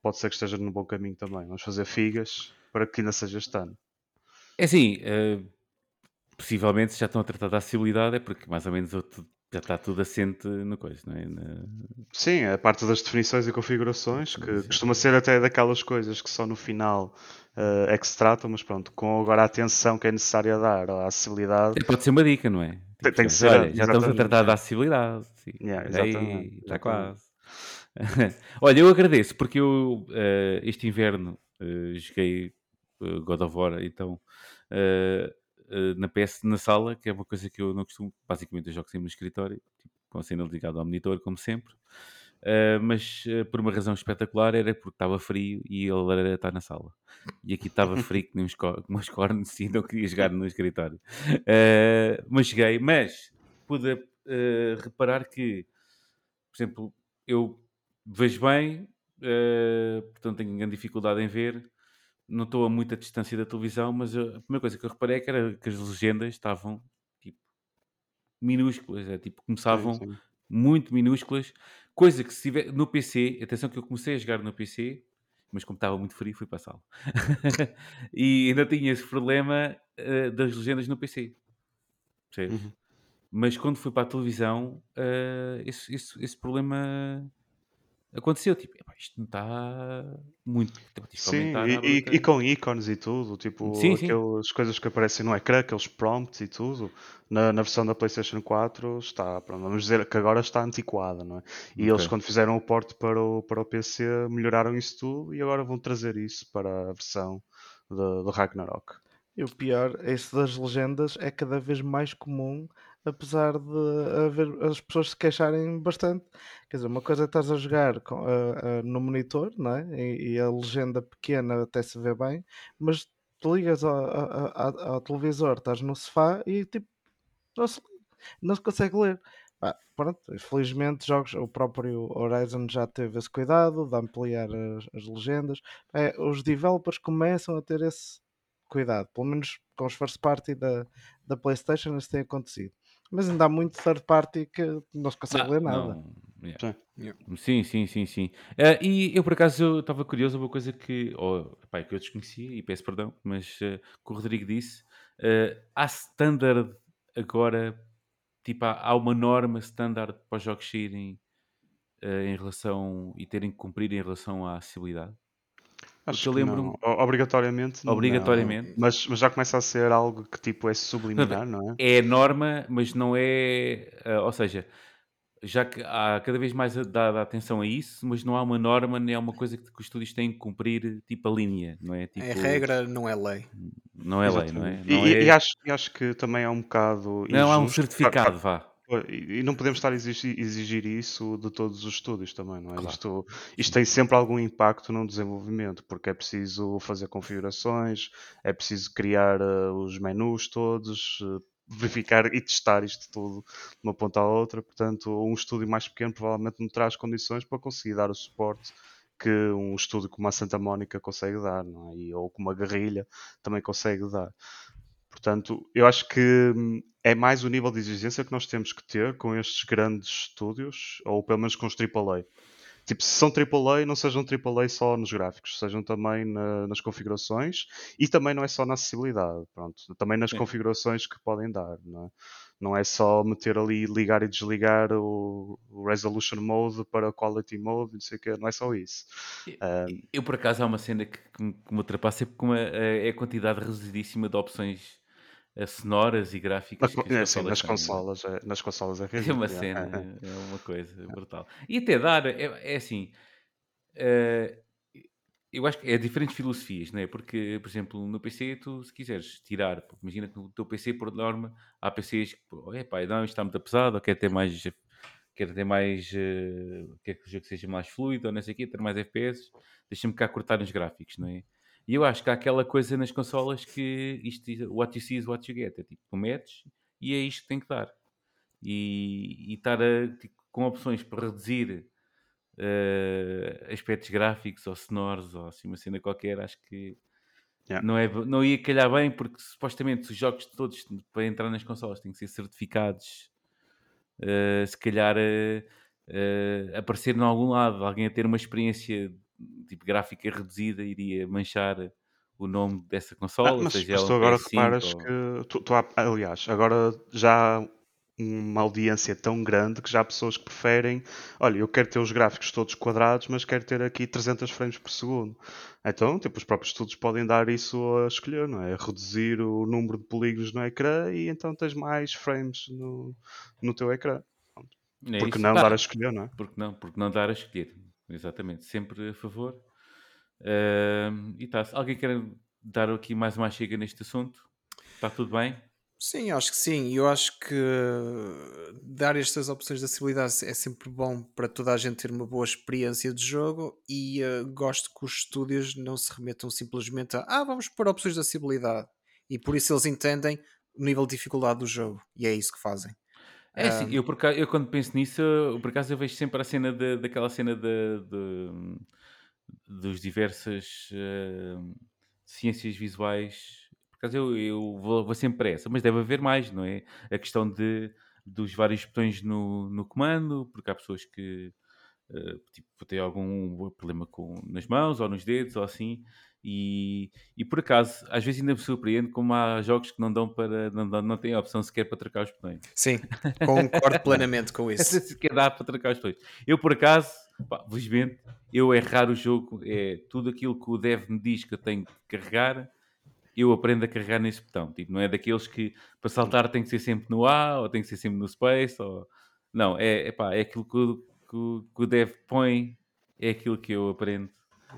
pode ser que esteja no bom caminho também. Vamos fazer figas para que ainda seja este ano. É assim, uh possivelmente já estão a tratar da acessibilidade, é porque mais ou menos já está tudo assente no coisa, não é? Na... Sim, a parte das definições e configurações, que costuma ser até daquelas coisas que só no final uh, é que se tratam, mas pronto, com agora a atenção que é necessária dar à acessibilidade. Pode ser uma dica, não é? Tem, tem que ser. Olha, já estamos a tratar da acessibilidade. Sim. Yeah, exatamente. está quase. Olha, eu agradeço porque eu uh, este inverno uh, joguei God of War, então uh, na PS na sala, que é uma coisa que eu não costumo. Basicamente, eu jogo sempre no escritório, tipo, com a cena ligada ao monitor, como sempre. Uh, mas uh, por uma razão espetacular era porque estava frio e a lareira está na sala. E aqui estava frio com uns, umas cornes e não queria jogar no escritório. Mas cheguei, mas pude reparar que, por exemplo, eu vejo bem, portanto tenho grande dificuldade em ver, não estou a muita distância da televisão, mas a primeira coisa que eu reparei é que era que as legendas estavam tipo minúsculas, é, tipo, começavam sim, sim. muito minúsculas, coisa que se tiver no PC, atenção que eu comecei a jogar no PC, mas como estava muito frio, fui para a sala. e ainda tinha esse problema uh, das legendas no PC. Uhum. Mas quando fui para a televisão, uh, esse, esse, esse problema aconteceu, tipo, "Epá, isto não está muito. tipo, que Sim, e, e- bruta." e com ícones e tudo, tipo Sim, sim. aquelas coisas que aparecem no ecrã, aqueles prompts e tudo, na, na versão da PlayStation 4 está, pronto, vamos dizer que agora está antiquada, não é? E eles, Ok. quando fizeram o porte para o, para o PC, melhoraram isso tudo e agora vão trazer isso para a versão do, do Ragnarok. E o pior, isso das legendas é cada vez mais comum, apesar de haver as pessoas se queixarem bastante. Quer dizer, uma coisa é estás a jogar com- a- a- no monitor, não é? E, e a legenda pequena até se vê bem, mas tu ligas ao, a- a- ao televisor, estás no sofá e tipo, não se, não se consegue ler. Pá, pronto, infelizmente jogos, o próprio Horizon já teve esse cuidado de ampliar as, as legendas. É, os developers começam a ter esse cuidado, pelo menos com os first party da, da PlayStation isso tem acontecido. Mas ainda há muito third party que não se consegue Ah, ler nada. não, yeah. Sim. Sim, sim, sim, sim. Eh, e eu por acaso estava curioso, uma coisa que, oh, pá, que eu desconhecia, e peço perdão, mas eh, que o Rodrigo disse, eh, há standard agora, tipo, há, há uma norma standard para os jogos saírem eh, em relação e terem que cumprir em relação à acessibilidade? Acho eu que lembro-me- não. O- Obrigatoriamente, não. Obrigatoriamente. Mas, mas já começa a ser algo que tipo é subliminar, não é? É norma, mas não é. eh, ou seja, já que há cada vez mais a- dada atenção a isso, mas não há uma norma, nem há uma coisa que, que os estúdios têm que cumprir, tipo a linha, não é? Tipo, É regra, não é lei. Não é lei, não é? Exatamente. Não, E, é- e acho, e acho que também é um bocado. não há um certificado, vá. E não podemos estar a exigir, exigir isso de todos os estúdios também, não é? Claro. Isto, isto tem sempre algum impacto no desenvolvimento, porque é preciso fazer configurações, é preciso criar eh, os menus todos, eh, verificar e testar isto tudo de uma ponta à outra. Portanto, um estúdio mais pequeno provavelmente não terá as condições para conseguir dar o suporte que um estúdio como a Santa Mónica consegue dar, não é? E- ou como a Guerrilha também consegue dar. Portanto, eu acho que hum, é mais o nível de exigência que nós temos que ter com estes grandes estúdios, ou pelo menos com os AAA. Tipo, se são AAA, não sejam AAA só nos gráficos, sejam também na- nas configurações e também não é só na acessibilidade, pronto, também nas Sim. configurações que podem dar, não é? Não é só meter ali, ligar e desligar o, o Resolution Mode para Quality Mode, não sei o quê, não é só isso. Ah, Eu, por acaso, há uma cena que, que me que me ultrapassa porque uma, é a quantidade reduzidíssima de opções sonoras e gráficas co- que é assim, nas consolas têm. consolas, é, nas consolas é É uma é, cena, é, é. é uma coisa brutal. E até dar, é, é assim, eh, eu acho que é diferentes filosofias, não é? Porque, por exemplo, no PC, tu, se quiseres tirar, imagina que no teu PC, por norma, há PCs que, epá, não, isto está muito pesado, ou quer ter mais, quer ter mais, eh, quer que o jogo seja mais fluido, ou não sei o quê, ter mais FPS, deixa-me cá cortar nos gráficos, não é? E eu acho que há aquela coisa nas consolas que isto, what you see is what you get, é tipo, tu metes e é isto que tem que dar. E, e estar a, tipo, com opções para reduzir eh, aspectos gráficos ou sonoros ou assim uma cena qualquer, acho que Yeah. não, é, não ia calhar bem porque supostamente os jogos todos para entrar nas consolas têm que ser certificados eh, se calhar eh, aparecer em algum lado, alguém a ter uma experiência tipo gráfica reduzida iria manchar o nome dessa Ah, consola, mas, seja mas tu agora PS5 reparas ou- que, tu, tu aliás, agora já há uma audiência tão grande que já há pessoas que preferem, olha, eu quero ter os gráficos todos quadrados, mas quero ter aqui 300 frames por segundo. Então, tipo, os próprios estudos podem dar isso a escolher, não é? Reduzir o número de polígonos no ecrã e então tens mais frames no, no teu ecrã. É Porque não Pá, dar a escolher, não é? Porque não, porque não dar a escolher. Exatamente, sempre a favor. Ahm, e tá, alguém quer dar aqui mais uma chega neste assunto? Está tudo bem? Sim, acho que sim. Eu acho que dar estas opções de acessibilidade é sempre bom para toda a gente ter uma boa experiência de jogo e eh, gosto que os estúdios não se remetam simplesmente a ah, vamos pôr opções de acessibilidade e por isso eles entendem o nível de dificuldade do jogo e é isso que fazem. É assim, Ahm. eu, por eu quando penso nisso, eu, por acaso eu vejo sempre a cena de- daquela cena de, de- dos diversas ahm, ciências visuais. Por acaso eu, eu vou, vou sempre para essa, mas deve haver mais, não é? A questão de, dos vários botões no, no comando, porque há pessoas que eh, tipo, têm algum problema com, nas mãos ou nos dedos ou assim. E, e por acaso, às vezes ainda me surpreende como há jogos que não dão para. não, não têm a opção sequer para trocar os botões. Sim, concordo plenamente com isso. sequer dá para trocar os botões. Eu, por acaso, Pá, felizmente, eu errar o jogo, é tudo aquilo que o dev me diz que eu tenho que carregar, eu aprendo a carregar nesse botão. Tipo, não é daqueles que para saltar tem que ser sempre no A ou tem que ser sempre no Space. Ou... Não, é, é, pá, é aquilo que o, que, o, que o dev põe, é aquilo que eu aprendo.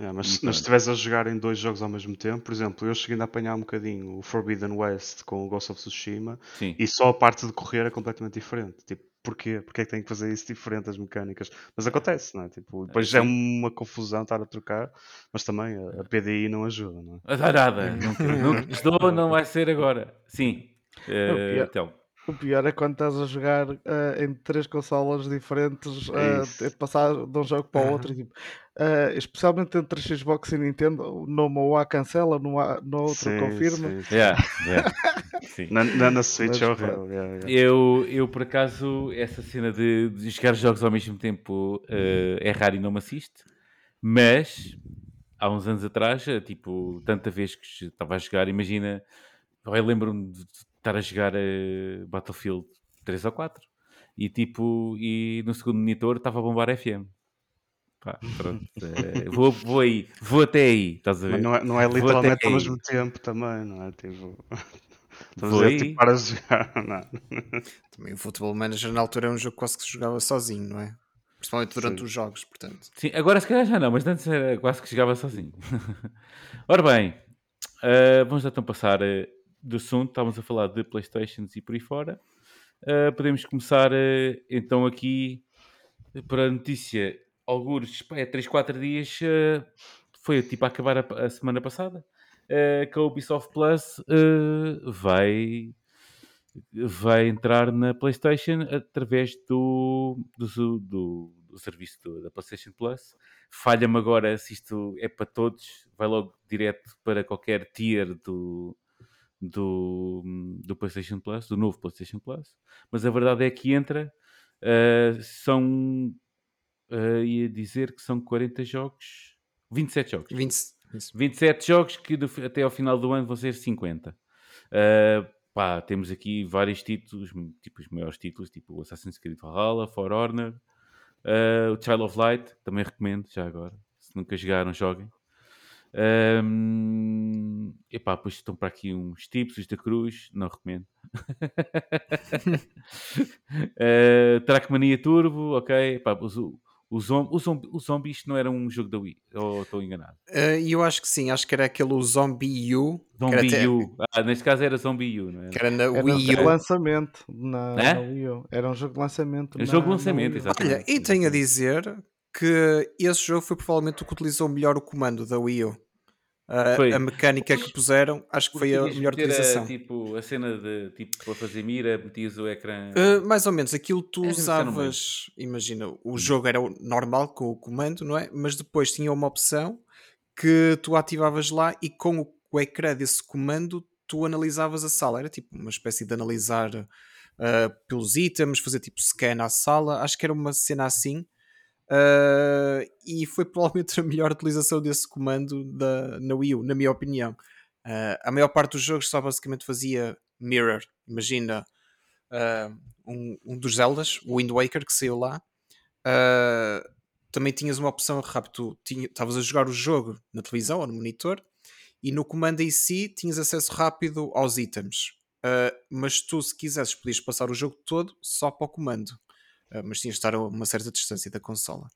É, mas se mas se pronto. estiveres a jogar em dois jogos ao mesmo tempo, por exemplo, eu cheguei a apanhar um bocadinho o Forbidden West com o Ghost of Tsushima Sim. e só a parte de correr é completamente diferente. Tipo, porquê? Porquê é que tem que fazer isso diferente, as mecânicas? Mas acontece, não é? Tipo, depois é sim. uma confusão estar a trocar, mas também a, a PDI não ajuda, não é? Nada. Não, não estou, não vai ser agora. Sim. Pior- então, O pior é quando estás a jogar eh, em três consolas diferentes, É de passar de um jogo para o outro, tipo, eh, especialmente entre Xbox e Nintendo, no A cancela, no, A, no outro Sim, confirma. sim, sim. yeah, yeah, sim. Na, na, na Switch Mas é horrível. yeah, yeah. Eu, eu, por acaso, essa cena de, de jogar jogos ao mesmo tempo eh, é raro e não me assiste, mas há uns anos atrás, tipo, tanta vez que estava a jogar, imagina, eu lembro-me de estar a jogar eh, Battlefield 3 ou 4 e tipo, e no segundo monitor estava a bombar FM. Pá, pronto, eh, vou, vou aí, vou até aí, estás a ver? Mas não é, não é literalmente ao mesmo tempo também, não é? Tipo, Vou a dizer, tipo, para jogar, não. Também o Football Manager na altura era um jogo que quase que se jogava sozinho, não é? Principalmente durante Sim. os jogos, portanto. Sim, agora se calhar já não, mas antes era quase que jogava sozinho. Ora bem, ah, vamos então passar do assunto. Estávamos a falar de Playstations e por aí fora. Ah, podemos começar ah, então aqui para a notícia. Alguns, é 3, 4 dias, ah, foi tipo a acabar a, a semana passada, que a Ubisoft Plus vai vai entrar na PlayStation através do, do, do- do serviço do- da PlayStation Plus. Falha-me agora se isto é para todos, vai logo direto para qualquer tier do, do, do PlayStation Plus, do novo PlayStation Plus. Mas a verdade é que entra, ah, são, ah, ia dizer que são 40 jogos, 27 jogos. 20, isso. 27 jogos que do- até ao final do ano vão ser 50. Uh, pá, temos aqui vários títulos, tipo os maiores títulos, tipo o Assassin's Creed Valhalla, For Honor, uh, o Child of Light, também recomendo, já agora. Se nunca jogaram, joguem. Um, epá, depois estão para aqui uns tipos, os da Cruz, não recomendo. uh, Trackmania Turbo, ok. Epá, os, o, zombi, o, zombi, Zombie isto não era um jogo da Wii, ou estou enganado? E eu acho que sim, acho que era aquele Zombie U, era, Zombie até- U. Ah, neste caso era Zombie U, não é? que era na Era um Wii jogo de U. lançamento na, Hã? na Wii U. Era um jogo de lançamento. É um na- jogo de lançamento, exato. Olha, e tenho a dizer que esse jogo foi provavelmente o que utilizou melhor o comando da Wii U. A- Foi. a mecânica que puseram, acho que foi a melhor meter a, utilização. tipo, a cena de tipo para fazer mira, metias o ecrã. Uh, mais ou menos, aquilo tu É, usavas, imagina, o jogo era o normal com o comando, não é? Mas depois tinha uma opção que tu ativavas lá e com o, o ecrã desse comando tu analisavas a sala. Era tipo uma espécie de analisar uh, pelos itens, fazer tipo scan à sala. Acho que era uma cena assim. Uh, e foi provavelmente a melhor utilização desse comando da, na Wii U, na minha opinião. Uh, a maior parte dos jogos só basicamente fazia mirror. Imagina uh, um, um dos Zeldas, o Wind Waker, que saiu lá. Também tinhas uma opção tinha- estavas a jogar o jogo na televisão ou no monitor e no comando em si tinhas acesso rápido aos itens. Mas tu, se quisesses, podias passar o jogo todo só para o comando. Uh, mas tinhas de estar a uma certa distância da consola.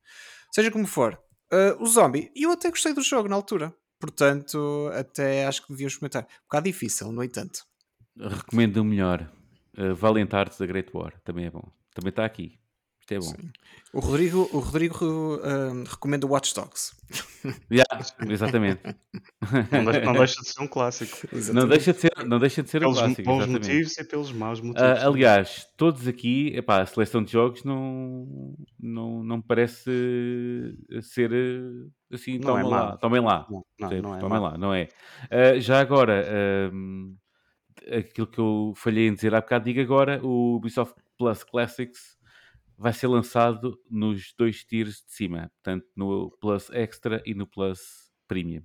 Seja como for, uh, o Zombie, eu até gostei do jogo na altura. Portanto, até acho que devíamos comentar. Um bocado difícil, no entanto. Recomendo o melhor. Uh, Valiant Arts da Great War. Também é bom. Também está aqui. Isto é bom. Sim. O Rodrigo, o Rodrigo uh, recomenda o Watch Dogs. Yeah, exatamente. Não deixa, não deixa de ser um clássico. não, deixa de ser, não deixa de ser um Pelos clássico. bons exatamente. motivos e pelos maus motivos. Ah, aliás, todos aqui, epá, a seleção de jogos não, não, não me parece ser eh, assim, Não é tomem lá, tomem lá. Não, não, é lá, não é? Ah, já agora, ahm, aquilo que eu falhei em dizer há bocado, digo agora, o Ubisoft Plus Classics vai ser lançado nos dois tiers de cima, portanto no Plus Extra e no Plus Premium.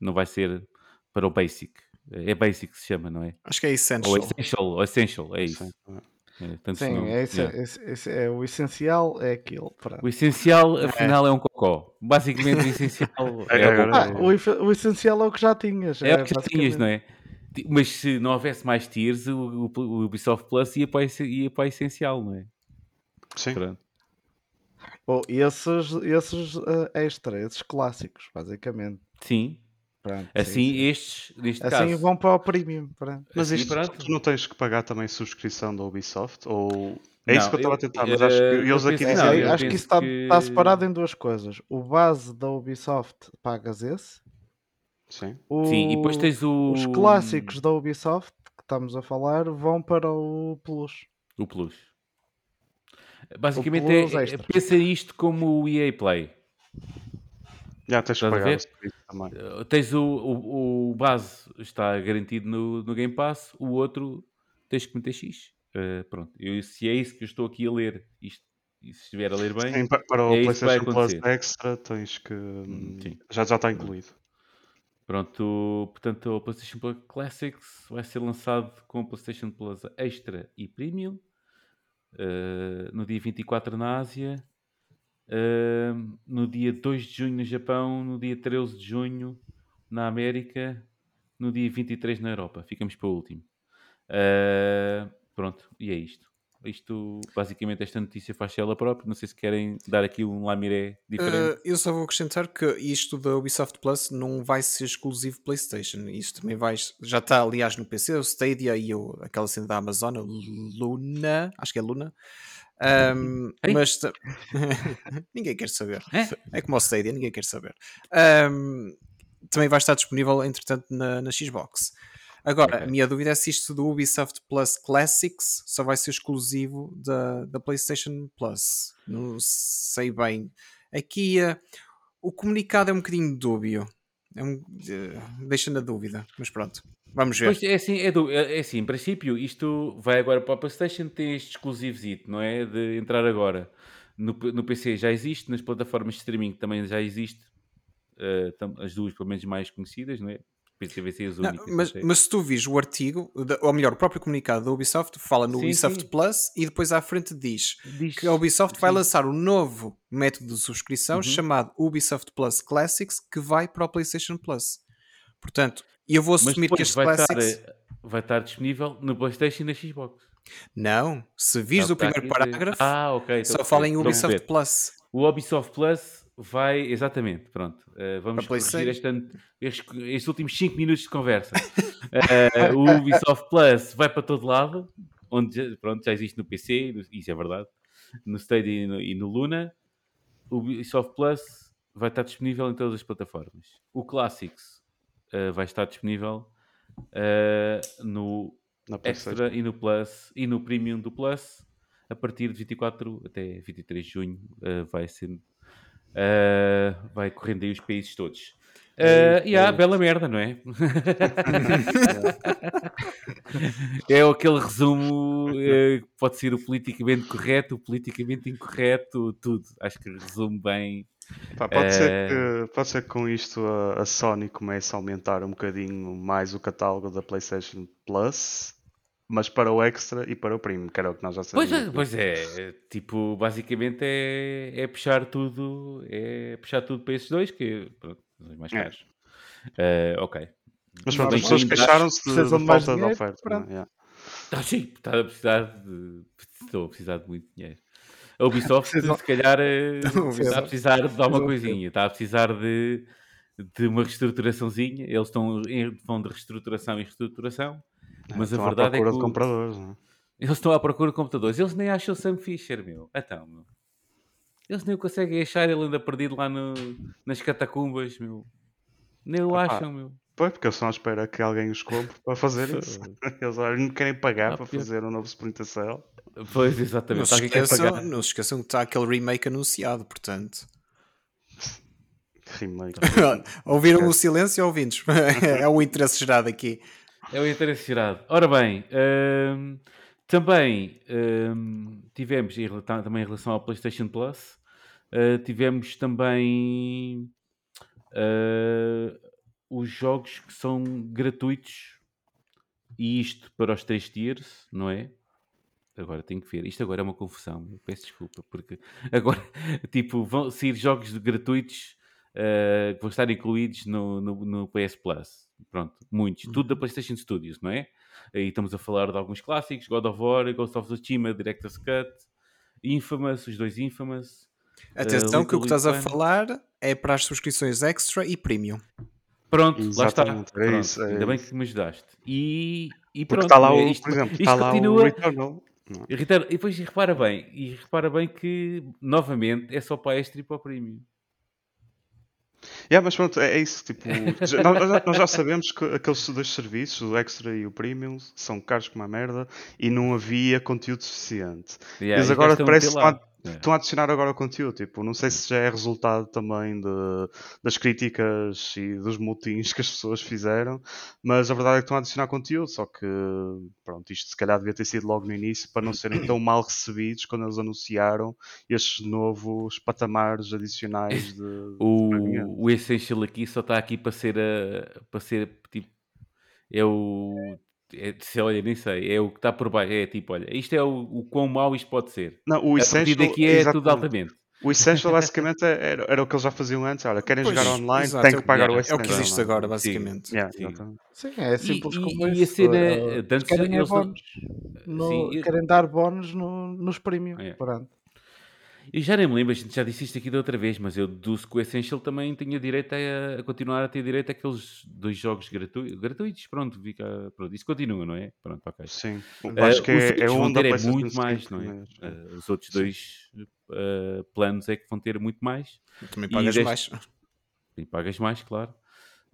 Não vai ser para o Basic. É Basic que se chama, não é? Acho que é Ou Essential. Essential, ou Essential, é isso. Sim, é. É, tanto Sim, não- é, yeah. esse- esse é o essencial é aquilo. pronto. O essencial, afinal, é um cocó. Basicamente, o essencial É, é, o cocó. Ah, o, o essencial é o que já tinhas. É o que já tinhas, não é? Mas se não houvesse mais tiers, o, o- o Ubisoft Plus ia para, esse- ia para o essencial, não é? Sim. Pronto. Ou esses, esses eh, extra, esses clássicos, basicamente. Sim. Pronto, sim, Assim, sim. estes, neste Assim caso. vão para o premium. Pronto. Mas assim, isto, pronto. tu não tens que pagar também subscrição da Ubisoft? Ou... É isso Não, que eu estava a tentar, mas acho que eh, eles aqui dizem... eu acho que isso está, que- está separado em duas coisas. O base da Ubisoft pagas esse. Sim. O- Sim, e depois tens o. Os clássicos da Ubisoft que estamos a falar vão para o Plus. O Plus. Basicamente, é, é, pensa isto como o EA Play. Já tens que pagar ver? o serviço também. Uh, Tens o, o, o base está garantido no, no Game Pass, o outro tens que meter X. Uh, pronto, eu, se é isso que eu estou aqui a ler, isto, e se estiver a ler bem, Sim, pa- para o é PlayStation Plus. Extra tens que... hum, sim. Já, já está incluído. pronto, portanto, o PlayStation Plus Classics vai ser lançado com o PlayStation Plus Extra e Premium uh, no dia 24 na Ásia, uh, no dia 2 de junho no Japão, no dia 13 de junho na América, no dia 23 na Europa. Ficamos para o último. Uh, pronto, e é isto. Isto, basicamente, esta notícia faz ela própria. Não sei se querem dar aqui um lamiré diferente. Uh, eu só vou acrescentar que isto da Ubisoft Plus não vai ser exclusivo PlayStation. Isto também vai. Já está, aliás, no PC, o Stadia e o, aquela cena da Amazon, Luna, acho que é Luna. Um, mas ninguém quer saber. É? É como o Stadia, ninguém quer saber. Um, também vai estar disponível, entretanto, na, na Xbox. Agora, Ok. a minha dúvida é se isto do Ubisoft Plus Classics só vai ser exclusivo da, da PlayStation Plus. Não sei bem. Aqui eh, o comunicado é um bocadinho dúbio. É um, eh, deixa na dúvida, mas pronto. Vamos ver. Pois é assim, é, do- é- assim, em princípio, isto vai agora para a PlayStation, tem este exclusivozito, não é? De entrar agora. No, no PC já existe, nas plataformas de streaming também já existe, tam- as duas, pelo menos, mais conhecidas, não é? PCVC as Não, únicas. mas, mas se tu vis o artigo, ou melhor, o próprio comunicado da Ubisoft fala no Sim, Ubisoft sim. Plus e depois à frente diz Diz- que a Ubisoft vai sim. lançar um novo método de subscrição Uhum. chamado Ubisoft Plus Classics que vai para o PlayStation Plus. Portanto, eu vou assumir que este vai estar, Classics. eh, vai estar disponível no PlayStation e na Xbox. Não, se vires É o primeiro parágrafo, Ah, ok. estou a só fala em Ubisoft. Plus. O Ubisoft Plus vai, exatamente, pronto. eh, vamos corrigir este, estes, últimos 5 minutos de conversa. Eh, o Ubisoft Plus vai para todo lado, onde pronto, já existe no PC, no- isso é verdade, no Stadia e no, e no Luna. O Ubisoft Plus vai estar disponível em todas as plataformas. O Classics eh, vai estar disponível no. Extra e no Plus e no Premium do Plus a partir de 24 até 23 de junho uh, vai ser uh, vai correndo aí os países todos. Uh, e há bela merda, não é? é aquele resumo uh, que pode ser o politicamente correto, o politicamente incorreto, tudo. Acho que resume bem. Pá, pode, ser Eh, que, pode ser que com isto a, a Sony comece a aumentar um bocadinho mais o catálogo da PlayStation Plus, mas para o Extra e para o Premium, que era o que nós já Pois sabíamos. é, pois é, tipo, basicamente é, é puxar tudo, é puxar tudo para esses dois, que pronto, são os mais É. caros. Eh, ok. Mas pronto, as pessoas queixaram-se de, de de mais falta de dinheiro, oferta. pronto. não é? Yeah. Ah, sim, está a precisar de. Estou a precisar de muito dinheiro. A Ubisoft, Precisam- se calhar, eh, está a precisar de dar uma Precisam- coisinha, está a precisar de, de uma reestruturaçãozinha. Eles estão em vão de reestruturação em reestruturação, mas a Estão à verdade é procura que de compradores. Não é? eles estão à procura de computadores. Eles nem acham o Sam Fisher, meu. Então, meu. Eles nem o conseguem achar, ele anda perdido lá no, nas catacumbas, meu. Nem o Opa, acham, meu. Pois, porque eles estão à espera que alguém os compre para fazer isso. Eles não querem pagar Ah, para pior. fazer um novo Splinter Cell. Pois, Não exatamente. se, Alguém quer esqueçam, pagar. não se esqueçam que está aquele remake anunciado, portanto. Remake. Ouviram o silêncio ouvintes? é o interesse gerado aqui. É o interesse gerado. Ora bem, hum, também hum, tivemos, também em relação ao PlayStation Plus, uh, tivemos também uh, os jogos que são gratuitos, e isto para os três tiers, não é? Agora tenho que ver. Isto agora é uma confusão. eu Peço desculpa, porque agora, tipo, vão sair jogos gratuitos eh, que vão estar incluídos no, no, no PS Plus. Pronto, muitos. Tudo da PlayStation Studios, não é? Aí estamos a falar de alguns clássicos: God of War, Ghost of Tsushima, Director's Cut, Infamous, os dois Infamous. Atenção Uh, que o que estás a falar é para as subscrições extra e premium. Pronto, lá está. Exatamente, é isso, é ainda bem isso. que me ajudaste. E, e Porque pronto, está lá, é o, isto- por exemplo, isto está lá continua- o Returnal. É? E e depois repara bem, e repara bem que novamente é só para extra e para o premium. Yeah, mas pronto, é, é isso. Tipo, já- nós, nós já- sabemos que aqueles dois serviços, o Extra e o Premium, são caros como a merda e não havia conteúdo suficiente. Yeah, e agora parece que estão a- adicionar agora o conteúdo, tipo, não sei se já é resultado também de- das críticas e dos motins que as pessoas fizeram, mas a verdade é que estão a adicionar conteúdo, só que, pronto, isto se calhar devia ter sido logo no início para não serem tão mal recebidos quando eles anunciaram estes novos patamares adicionais de, de. O, o Essential aqui só está aqui para ser a, para ser tipo é o é, se olha, nem sei, é o que está por baixo, é tipo, olha, isto é o, o quão mau isto pode ser. Não, o a partir Essential, daqui é tudo exatamente. altamente. O Essential basicamente é, era, era o que eles já faziam antes. Olha, querem Pois, jogar online, exato, têm é que pagar é o Essential. É o que existe Sim. agora, Sim. basicamente. Yeah, Sim. Sim, é simples e- como e a isso. cena, eh, eh, eles antes querem, é bónus no- Sim, querem dar bónus no- nos premium. É. Pronto. Eu já nem me lembro, a gente já disse isto aqui da outra vez, mas eu deduzo que o Essential também tinha direito a, a continuar a ter direito àqueles dois jogos gratuitos. Gratuitos, pronto, fica, pronto, isso continua, não é? Pronto, ok. Sim. Eh, Acho que os é, outros é vão um da ter é muito mais, 5, não é? Eh, os outros Sim. dois eh, planos é que vão ter muito mais. Também E pagas deste- mais. E pagas mais, claro.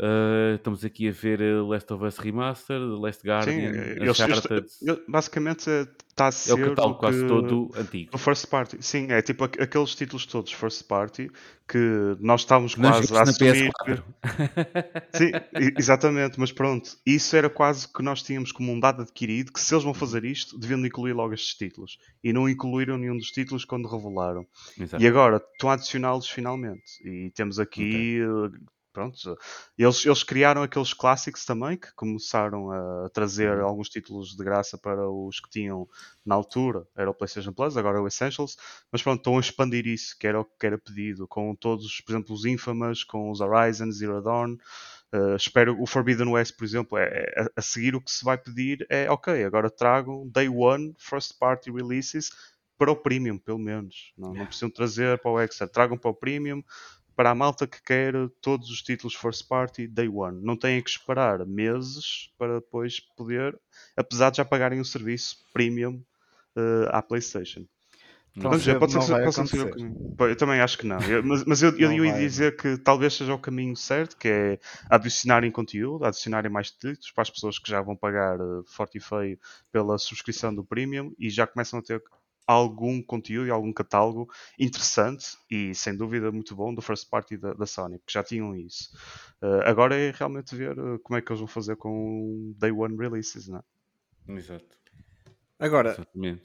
Uh, estamos aqui a ver uh, Last of Us Remastered, The Last Sim, Guardian, eh, eles- Uncharted. ele- basicamente está a É ser o catálogo quase que- todo antigo. o first party. Sim, é tipo aqu- aqueles títulos todos first party que nós estávamos Não quase a assumir que, PS4. Sim, exatamente, mas pronto, isso era quase que nós tínhamos como um dado adquirido que se eles vão fazer isto, deviam de incluir logo estes títulos. E não incluíram nenhum dos títulos quando revelaram. Exato. E agora estão a adicioná-los finalmente. E temos aqui. eh, Pronto, eles, eles criaram aqueles clássicos também que começaram a trazer Uhum. alguns títulos de graça para os que tinham na altura, era o PlayStation Plus, agora é o Essentials, mas pronto, estão a expandir isso, que era o que era pedido, com todos, por exemplo, os Infamous, com os Horizon, Zero Dawn. Uh, espero o Forbidden West, por exemplo, é, é- a, seguir o que se vai pedir é ok, agora tragam Day One First Party Releases para o Premium, pelo menos. Não, não precisam trazer para o Extra, tragam para o Premium para a malta que quer todos os títulos First Party Day One. Não têm que esperar meses para depois poder, apesar de já pagarem o serviço Premium uh, à PlayStation. Pode ser, não ser Eu também acho que não. Eu- mas mas eu, eu Não ia dizer que talvez seja o caminho certo, que é adicionarem conteúdo, adicionarem mais títulos para as pessoas que já vão pagar eh, forte e feio pela subscrição do Premium e já começam a ter algum conteúdo e algum catálogo interessante e sem dúvida muito bom do first party da, da Sony, porque já tinham isso. Eh, agora é realmente ver eh, como é que eles vão fazer com Day One Releases, não é? Exato. Agora,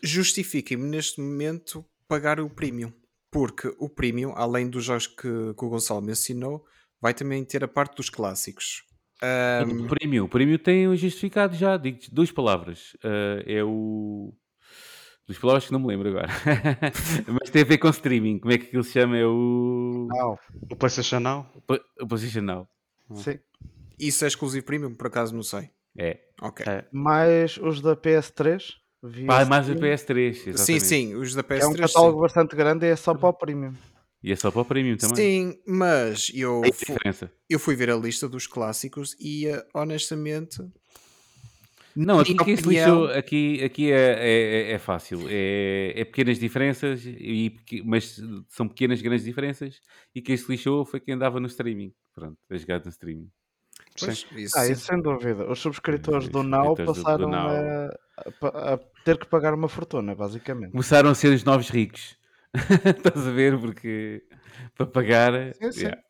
justifiquem-me neste momento pagar o premium. Porque o premium, além dos jogos que, que o Gonçalo mencionou, vai também ter a parte dos clássicos. Ahm, O prémio, o prémio tem o justificado já, digo duas palavras. Uh, é o. Duas palavras que não me lembro agora. Mas tem a ver com streaming. Como é que aquilo se chama? É o. Não, O PlayStation Now? O o Position Now. sim. isso é exclusivo premium? Por acaso não sei. É. Ok. É. Mais os da PS3. via Pá, mais a Steam, PS3. Exatamente. Sim, sim, os da PS3. É um sim. catálogo bastante grande e é só para o premium. E é só para o prémio também. Sim, mas eu, Tem fu- diferença. eu fui ver a lista dos clássicos e eh, honestamente. Não, aqui opinião- lixou, aqui, aqui é, é, é fácil. É, é pequenas diferenças, e, mas são pequenas, grandes diferenças. E quem se lixou foi quem andava no streaming. Pronto, a jogar no streaming. Pois, isso Ah, sim. isso sem dúvida. Os subscritores Os do Now do- do passaram Now. a, a ter que pagar uma fortuna, basicamente. Começaram a ser os novos ricos. Estás a ver? Porque para pagar Sim, sim. yeah,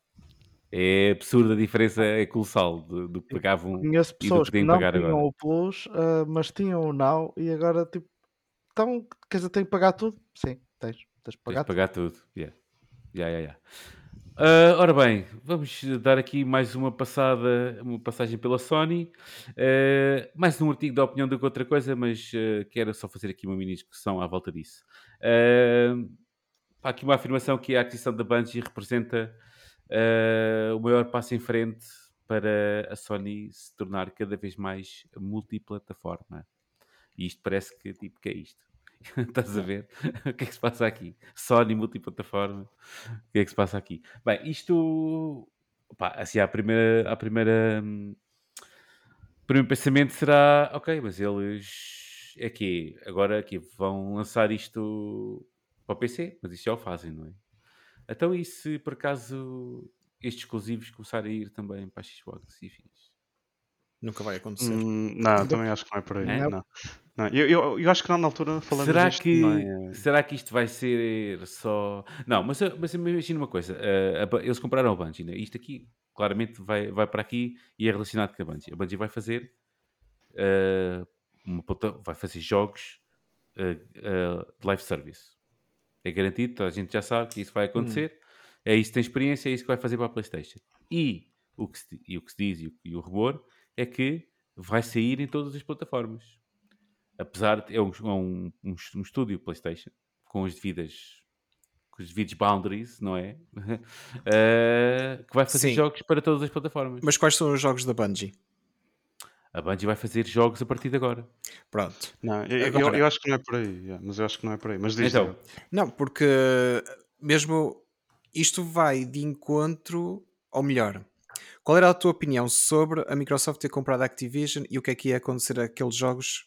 é absurda a diferença, é colossal do, do que pagavam. Conheço do que que não tinham agora. o Plus, ah, mas tinham o Now e agora, tipo, então, quer dizer, tem que pagar tudo? Sim, tens. Tens de Tens pagar de pagar tudo. Yeah. Yeah, yeah, yeah. Ah, ora bem, vamos dar aqui mais uma passada, uma passagem pela Sony. Ah, mais um artigo da opinião do que outra coisa, mas ah, quero só fazer aqui uma mini discussão à volta disso. Há aqui uma afirmação que a aquisição da Bungie representa ah, o maior passo em frente para a Sony se tornar cada vez mais multiplataforma. E isto parece que tipo que é isto. Estás a ver? o que é que se passa aqui? Sony multiplataforma. O que é que se passa aqui? Bem, isto. Pá, assim, a primeira. A primeira hum, o primeiro pensamento será: ok, mas eles. É que agora aqui vão lançar isto para o PC, mas isso já o fazem, não é? Então, e se por acaso estes exclusivos começarem a ir também para a Xbox e fins? Nunca vai acontecer. Hum, não, também acho que não é por aí. É? Não. Não, Eu, eu, eu acho que não, na altura falamos Será disto, que, não é? será que isto vai ser só. Não, mas, mas imagina uma coisa: eh, a eles compraram a Bungie, né? isto aqui claramente vai, vai para aqui e é relacionado com a Bungie. A Bungie vai fazer, eh, uma vai fazer jogos eh, eh, de live service. É garantido, a gente já sabe que isso vai acontecer. É isso que tem experiência, é isso que vai fazer para a PlayStation. E o que se, e o, que se diz e o, e o rumor é que vai sair em todas as plataformas apesar de é um, é um, um, um estúdio PlayStation com as devidas com os devidos boundaries, não é? Eh, que vai fazer Sim. jogos para todas as plataformas. Mas quais são os jogos da Bungie? A Bungie vai fazer jogos a partir de agora. Pronto. Não, eu, eu- eu acho que não é por aí, yeah, mas eu acho que não é por aí. Mas diz Então. Não, porque mesmo isto vai de encontro, ou melhor, qual era a tua opinião sobre a Microsoft ter comprado a Activision e o que é que ia acontecer àqueles jogos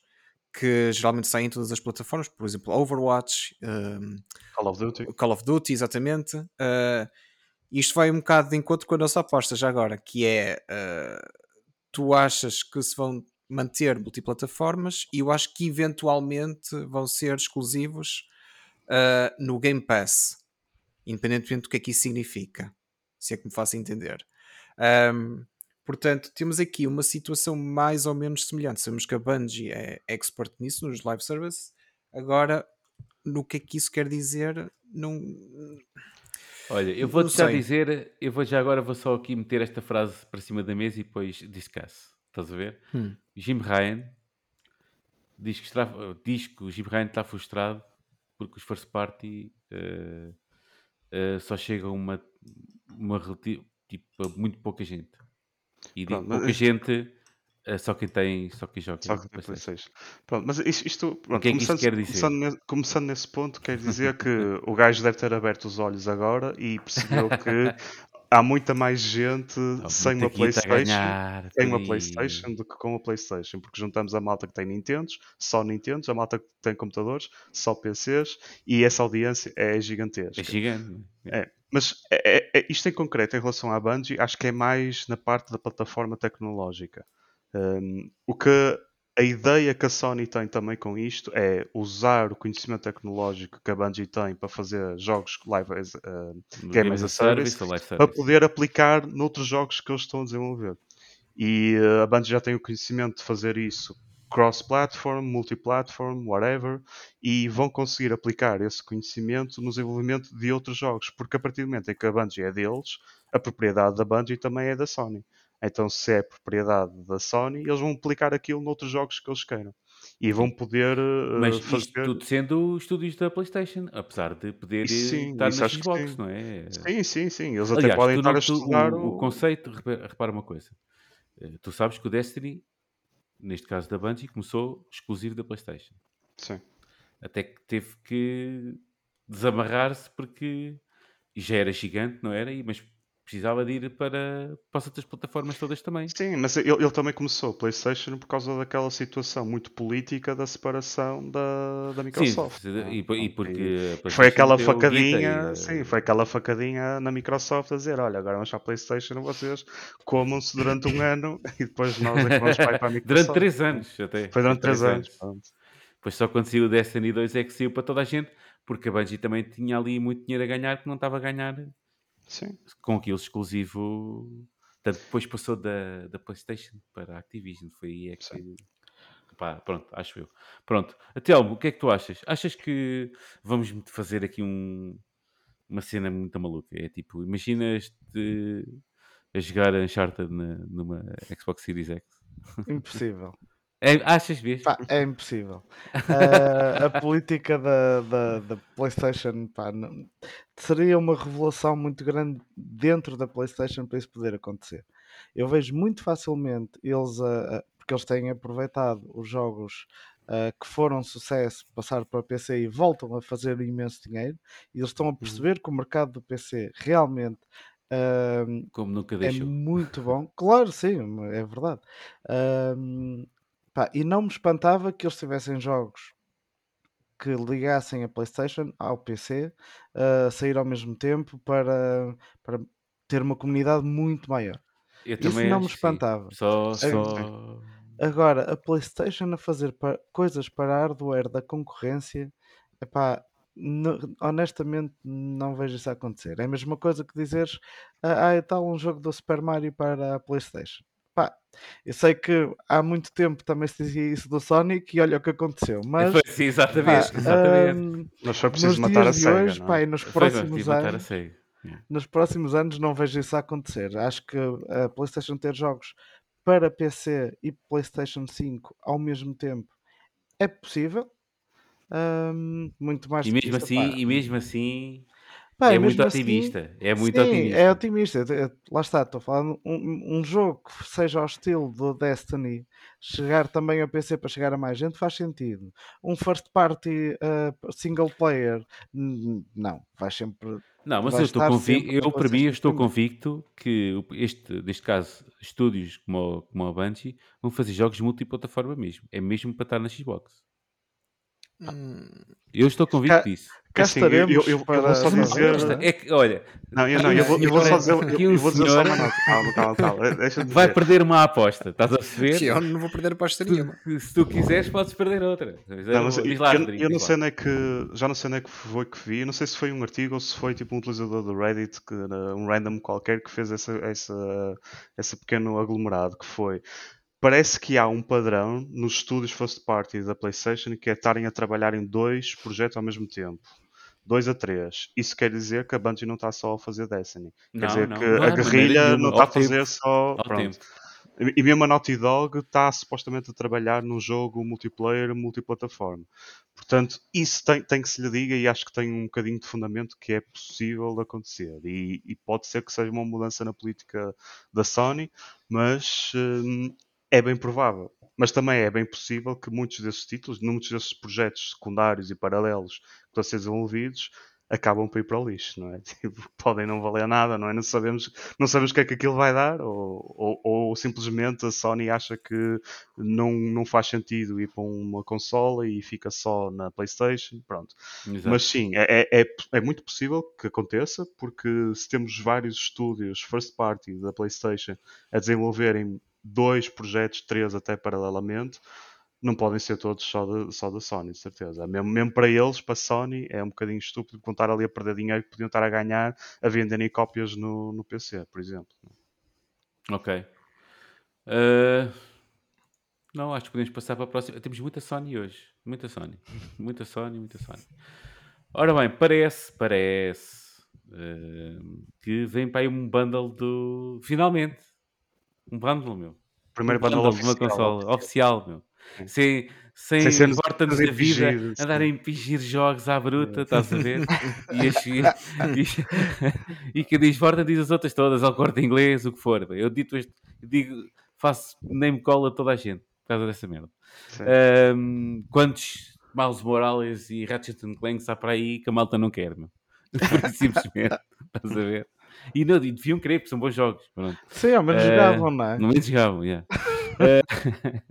que geralmente saem em todas as plataformas, por exemplo, Overwatch, um, Call of Duty. Call of Duty, exatamente. Uh, isto vai um bocado de encontro com a nossa aposta já agora, que é uh, tu achas que se vão manter multiplataformas e eu acho que eventualmente vão ser exclusivos uh, no Game Pass, independentemente do que é que isso significa, se é que me faço entender. Um, portanto, temos aqui uma situação mais ou menos semelhante. Sabemos que a Bungie é expert nisso, nos live service. Agora, no que é que isso quer dizer, não, olha, eu vou Não já dizer, eu vou já agora vou só aqui meter esta frase para cima da mesa e depois discuss. Estás a ver? Hum. Jim Ryan diz que, está, diz que o Jim Ryan está frustrado porque os first party eh, eh, só chegam a uma, uma relati- tipo, a muito pouca gente. E Pronto, mas pouca isto- gente, eh, só quem tem, só quem joga. Só no que tem PlayStation. PlayStation. Pronto, mas isto, isto pronto, que é que isto começando, quer dizer? começando nesse, começando nesse ponto, quer dizer que o gajo deve ter aberto os olhos agora e percebeu que há muita mais gente sem uma PlayStation. ganhar por uma. PlayStation do que com a PlayStation, porque juntamos a malta que tem Nintendos, só Nintendos, a malta que tem computadores, só PCs, e essa audiência é gigantesca. É gigante. é? É, mas é- é- é- isto em concreto, em relação à Bungie, acho que é mais na parte da plataforma tecnológica. Um, o que a ideia que a Sony tem também com isto é usar o conhecimento tecnológico que a Bungie tem para fazer jogos live as, uh, Game as a Service, live para service. poder aplicar noutros jogos que eles estão a desenvolver. E uh, a Bungie já tem o conhecimento de fazer isso cross-platform, multi-platform, whatever, e vão conseguir aplicar esse conhecimento no desenvolvimento de outros jogos, porque a partir do momento em que a Bungie é deles, a propriedade da Bungie também é da Sony. Então, se é propriedade da Sony, eles vão aplicar aquilo noutros jogos que eles queiram. E vão poder uh, Mas fazer. isto tudo sendo estúdios da PlayStation, apesar de poder Isso sim, estar na Xbox, não é? Sim, sim, sim. Eles até Aliás, podem tu estar não- a tu- estudar o, o conceito, repara, uma coisa. Eh, Tu sabes que o Destiny, neste caso da Bungie, começou exclusivo da PlayStation. Sim. Até que teve que desamarrar-se porque já era gigante, não era? Mas precisava de ir para, para as outras plataformas todas também. Sim, mas ele, ele também começou o PlayStation por causa daquela situação muito política da separação da, da Microsoft. Sim, não é? e, e porque a Foi aquela facadinha, e, sim, foi aquela facadinha na Microsoft a dizer, olha, agora vamos para a PlayStation, vocês comam-se durante um ano e depois nós é que vamos para, a Microsoft. Durante 3 anos até. Foi durante 3 anos. pronto. Pois só quando saiu o Destiny 2 é que saiu para toda a gente, porque a Bungie também tinha ali muito dinheiro a ganhar que não estava a ganhar Sim, com aquilo exclusivo. Tanto depois passou da, da PlayStation para a Activision. Foi aí é que. Sim. Pá, pronto, acho eu. Pronto. Telmo, o que é que tu achas? Achas que vamos fazer aqui um. uma cena muito maluca. É tipo, imaginas-te a jogar Uncharted na, numa Xbox Series X. Impossível. É, achas mesmo? Pá, é impossível. Ah, a política da, da, da PlayStation pá, não- seria uma revelação muito grande dentro da PlayStation para isso poder acontecer. Eu vejo muito facilmente eles, a- porque eles têm aproveitado os jogos ah, que foram sucesso, passar para PC e voltam a fazer imenso dinheiro, e eles estão a perceber que o mercado do PC realmente ah, Como nunca é deixou. muito bom. Claro, sim, é verdade. Ahm, pá, e não me espantava que eles tivessem jogos que ligassem a PlayStation ao PC a sair ao mesmo tempo para, para ter uma comunidade muito maior. Eu Isso também não me espantava. Só, só... Agora, a PlayStation a fazer pa- coisas para hardware da concorrência, epá, no- honestamente não vejo isso acontecer. É a mesma coisa que dizeres, ah, ah, tal um jogo do Super Mario para a PlayStation. Pá, eu sei que há muito tempo também se dizia isso do Sonic e olha o que aconteceu, mas Foi, sim, pá, exatamente. exatamente. hum, Mas foi preciso matar a SEGA, hoje, não pá, é? e nos Foi, mas próximos a anos. Yeah. nos próximos anos não vejo isso acontecer. Acho que a PlayStation ter jogos para PC e PlayStation 5 ao mesmo tempo é possível. Ahm, muito mais E mesmo assim, pá. e mesmo assim Pá, é muito assim, otimista. É muito sim, otimista. é otimista. Eh, Lá está, estou falando um, um jogo que seja ao estilo do Destiny, chegar também ao PC para chegar a mais gente faz sentido. Um first party eh, single player, não, vai sempre Não, mas eu estou convicto, eu para mim estou convicto que este, neste caso, estúdios como, o- como a Bungie vão fazer jogos multiplataforma mesmo. É mesmo para estar na Xbox. Hum, Eu estou convicto Cá- disso. Cá Assim, eu- eu- estaremos eu- eu vou para só para dizer- é? É que, olha, Não, eu, não, eu, vou, eu vou só dizer, eu, vou dizer só senhor- uma nota. Calma, calma, calma. Deixa de vai dizer. perder uma aposta, estás a perceber? eu não vou perder aposta nenhuma. Se tu quiseres, podes perder outra. Não, mas lá, eu- Rodrigo, eu não sei onde é que já não sei onde é que foi que vi, não sei se foi um artigo ou se foi tipo um utilizador do Reddit, que, era um random qualquer, que fez essa, essa, esse pequeno aglomerado que foi. Parece que há um padrão nos estúdios first party da PlayStation que é estarem a trabalhar em dois projetos ao mesmo tempo. Dois a três. Isso quer dizer que a Bungie não está só a fazer Destiny. Quer Não, dizer não, que não a maneira guerrilha não está a fazer só. E mesmo a Naughty Dog está supostamente a trabalhar num jogo multiplayer multiplataforma. Portanto, isso tem, tem que se lhe diga e acho que tem um bocadinho de fundamento que é possível de acontecer. E, e pode ser que seja uma mudança na política da Sony, mas hum, é bem provável. Mas também é bem possível que muitos desses títulos, muitos desses projetos secundários e paralelos que estão a ser desenvolvidos, acabam por ir para o lixo, não é? Tipo, podem não valer nada, não é? Não sabemos, não sabemos o que é que aquilo vai dar, ou, ou, ou simplesmente a Sony acha que não, não faz sentido ir para uma consola e fica só na PlayStation, pronto. Exato. Mas sim, é, é, é, é muito possível que aconteça, porque se temos vários estúdios first party da PlayStation a desenvolverem dois projetos, três até paralelamente, não podem ser todos só da, só da Sony, de certeza. Mesmo, mesmo para eles, para a Sony, é um bocadinho estúpido contar ali a perder dinheiro que podiam estar a ganhar a venderem cópias no, no PC, por exemplo. Ok. Uh, Não, acho que podemos passar para a próxima. Temos muita Sony hoje. Muita Sony. Muita Sony, muita Sony. Ora bem, parece, parece uh, que vem para aí um bundle do. Finalmente! Um bundle, meu. Primeiro um bundle de uma oficial. consola oficial, meu. Sem, sem, Sem ser Vortons nos da vida, sim. andar a impingir jogos à bruta, estás a ver? e, as, e, e, que diz Vorta diz as outras todas, ao corte inglês, o que for. Eu, dito este, digo, faço name call a toda a gente por causa dessa merda. Ahm, quantos Miles Morales e Ratchet Clank há para aí que a malta não quer, meu? Simplesmente, estás a ver? E não, e deviam querer, porque são bons jogos. Pronto. Sim, ao menos Eh, jogavam, não é? No menos jogavam, yeah. Eh,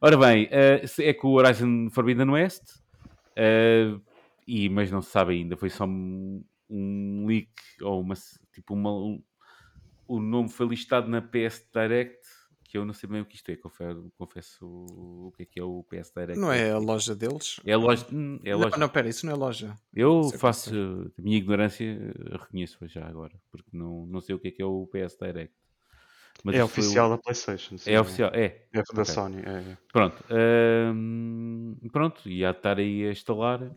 ora bem, se- é com o Horizon Forbidden West, eh, e, mas não se sabe ainda, foi só um, um leak, ou uma, tipo uma, um- o nome foi listado na PS Direct, que eu não sei bem o que isto é, confesso, confesso o que é que é o PS Direct. Não é a loja deles? É a loja, hum, é a loja. Não, não, pera, isso não é loja. Eu Sei faço, qual a minha ignorância, eh, reconheço já agora, porque não, não sei o que é que é o PS Direct. Mas É foi oficial da PlayStation. sim. É oficial, é. É da Ok. Sony. É, é. Pronto. hum, pronto, e há de estar aí a instalar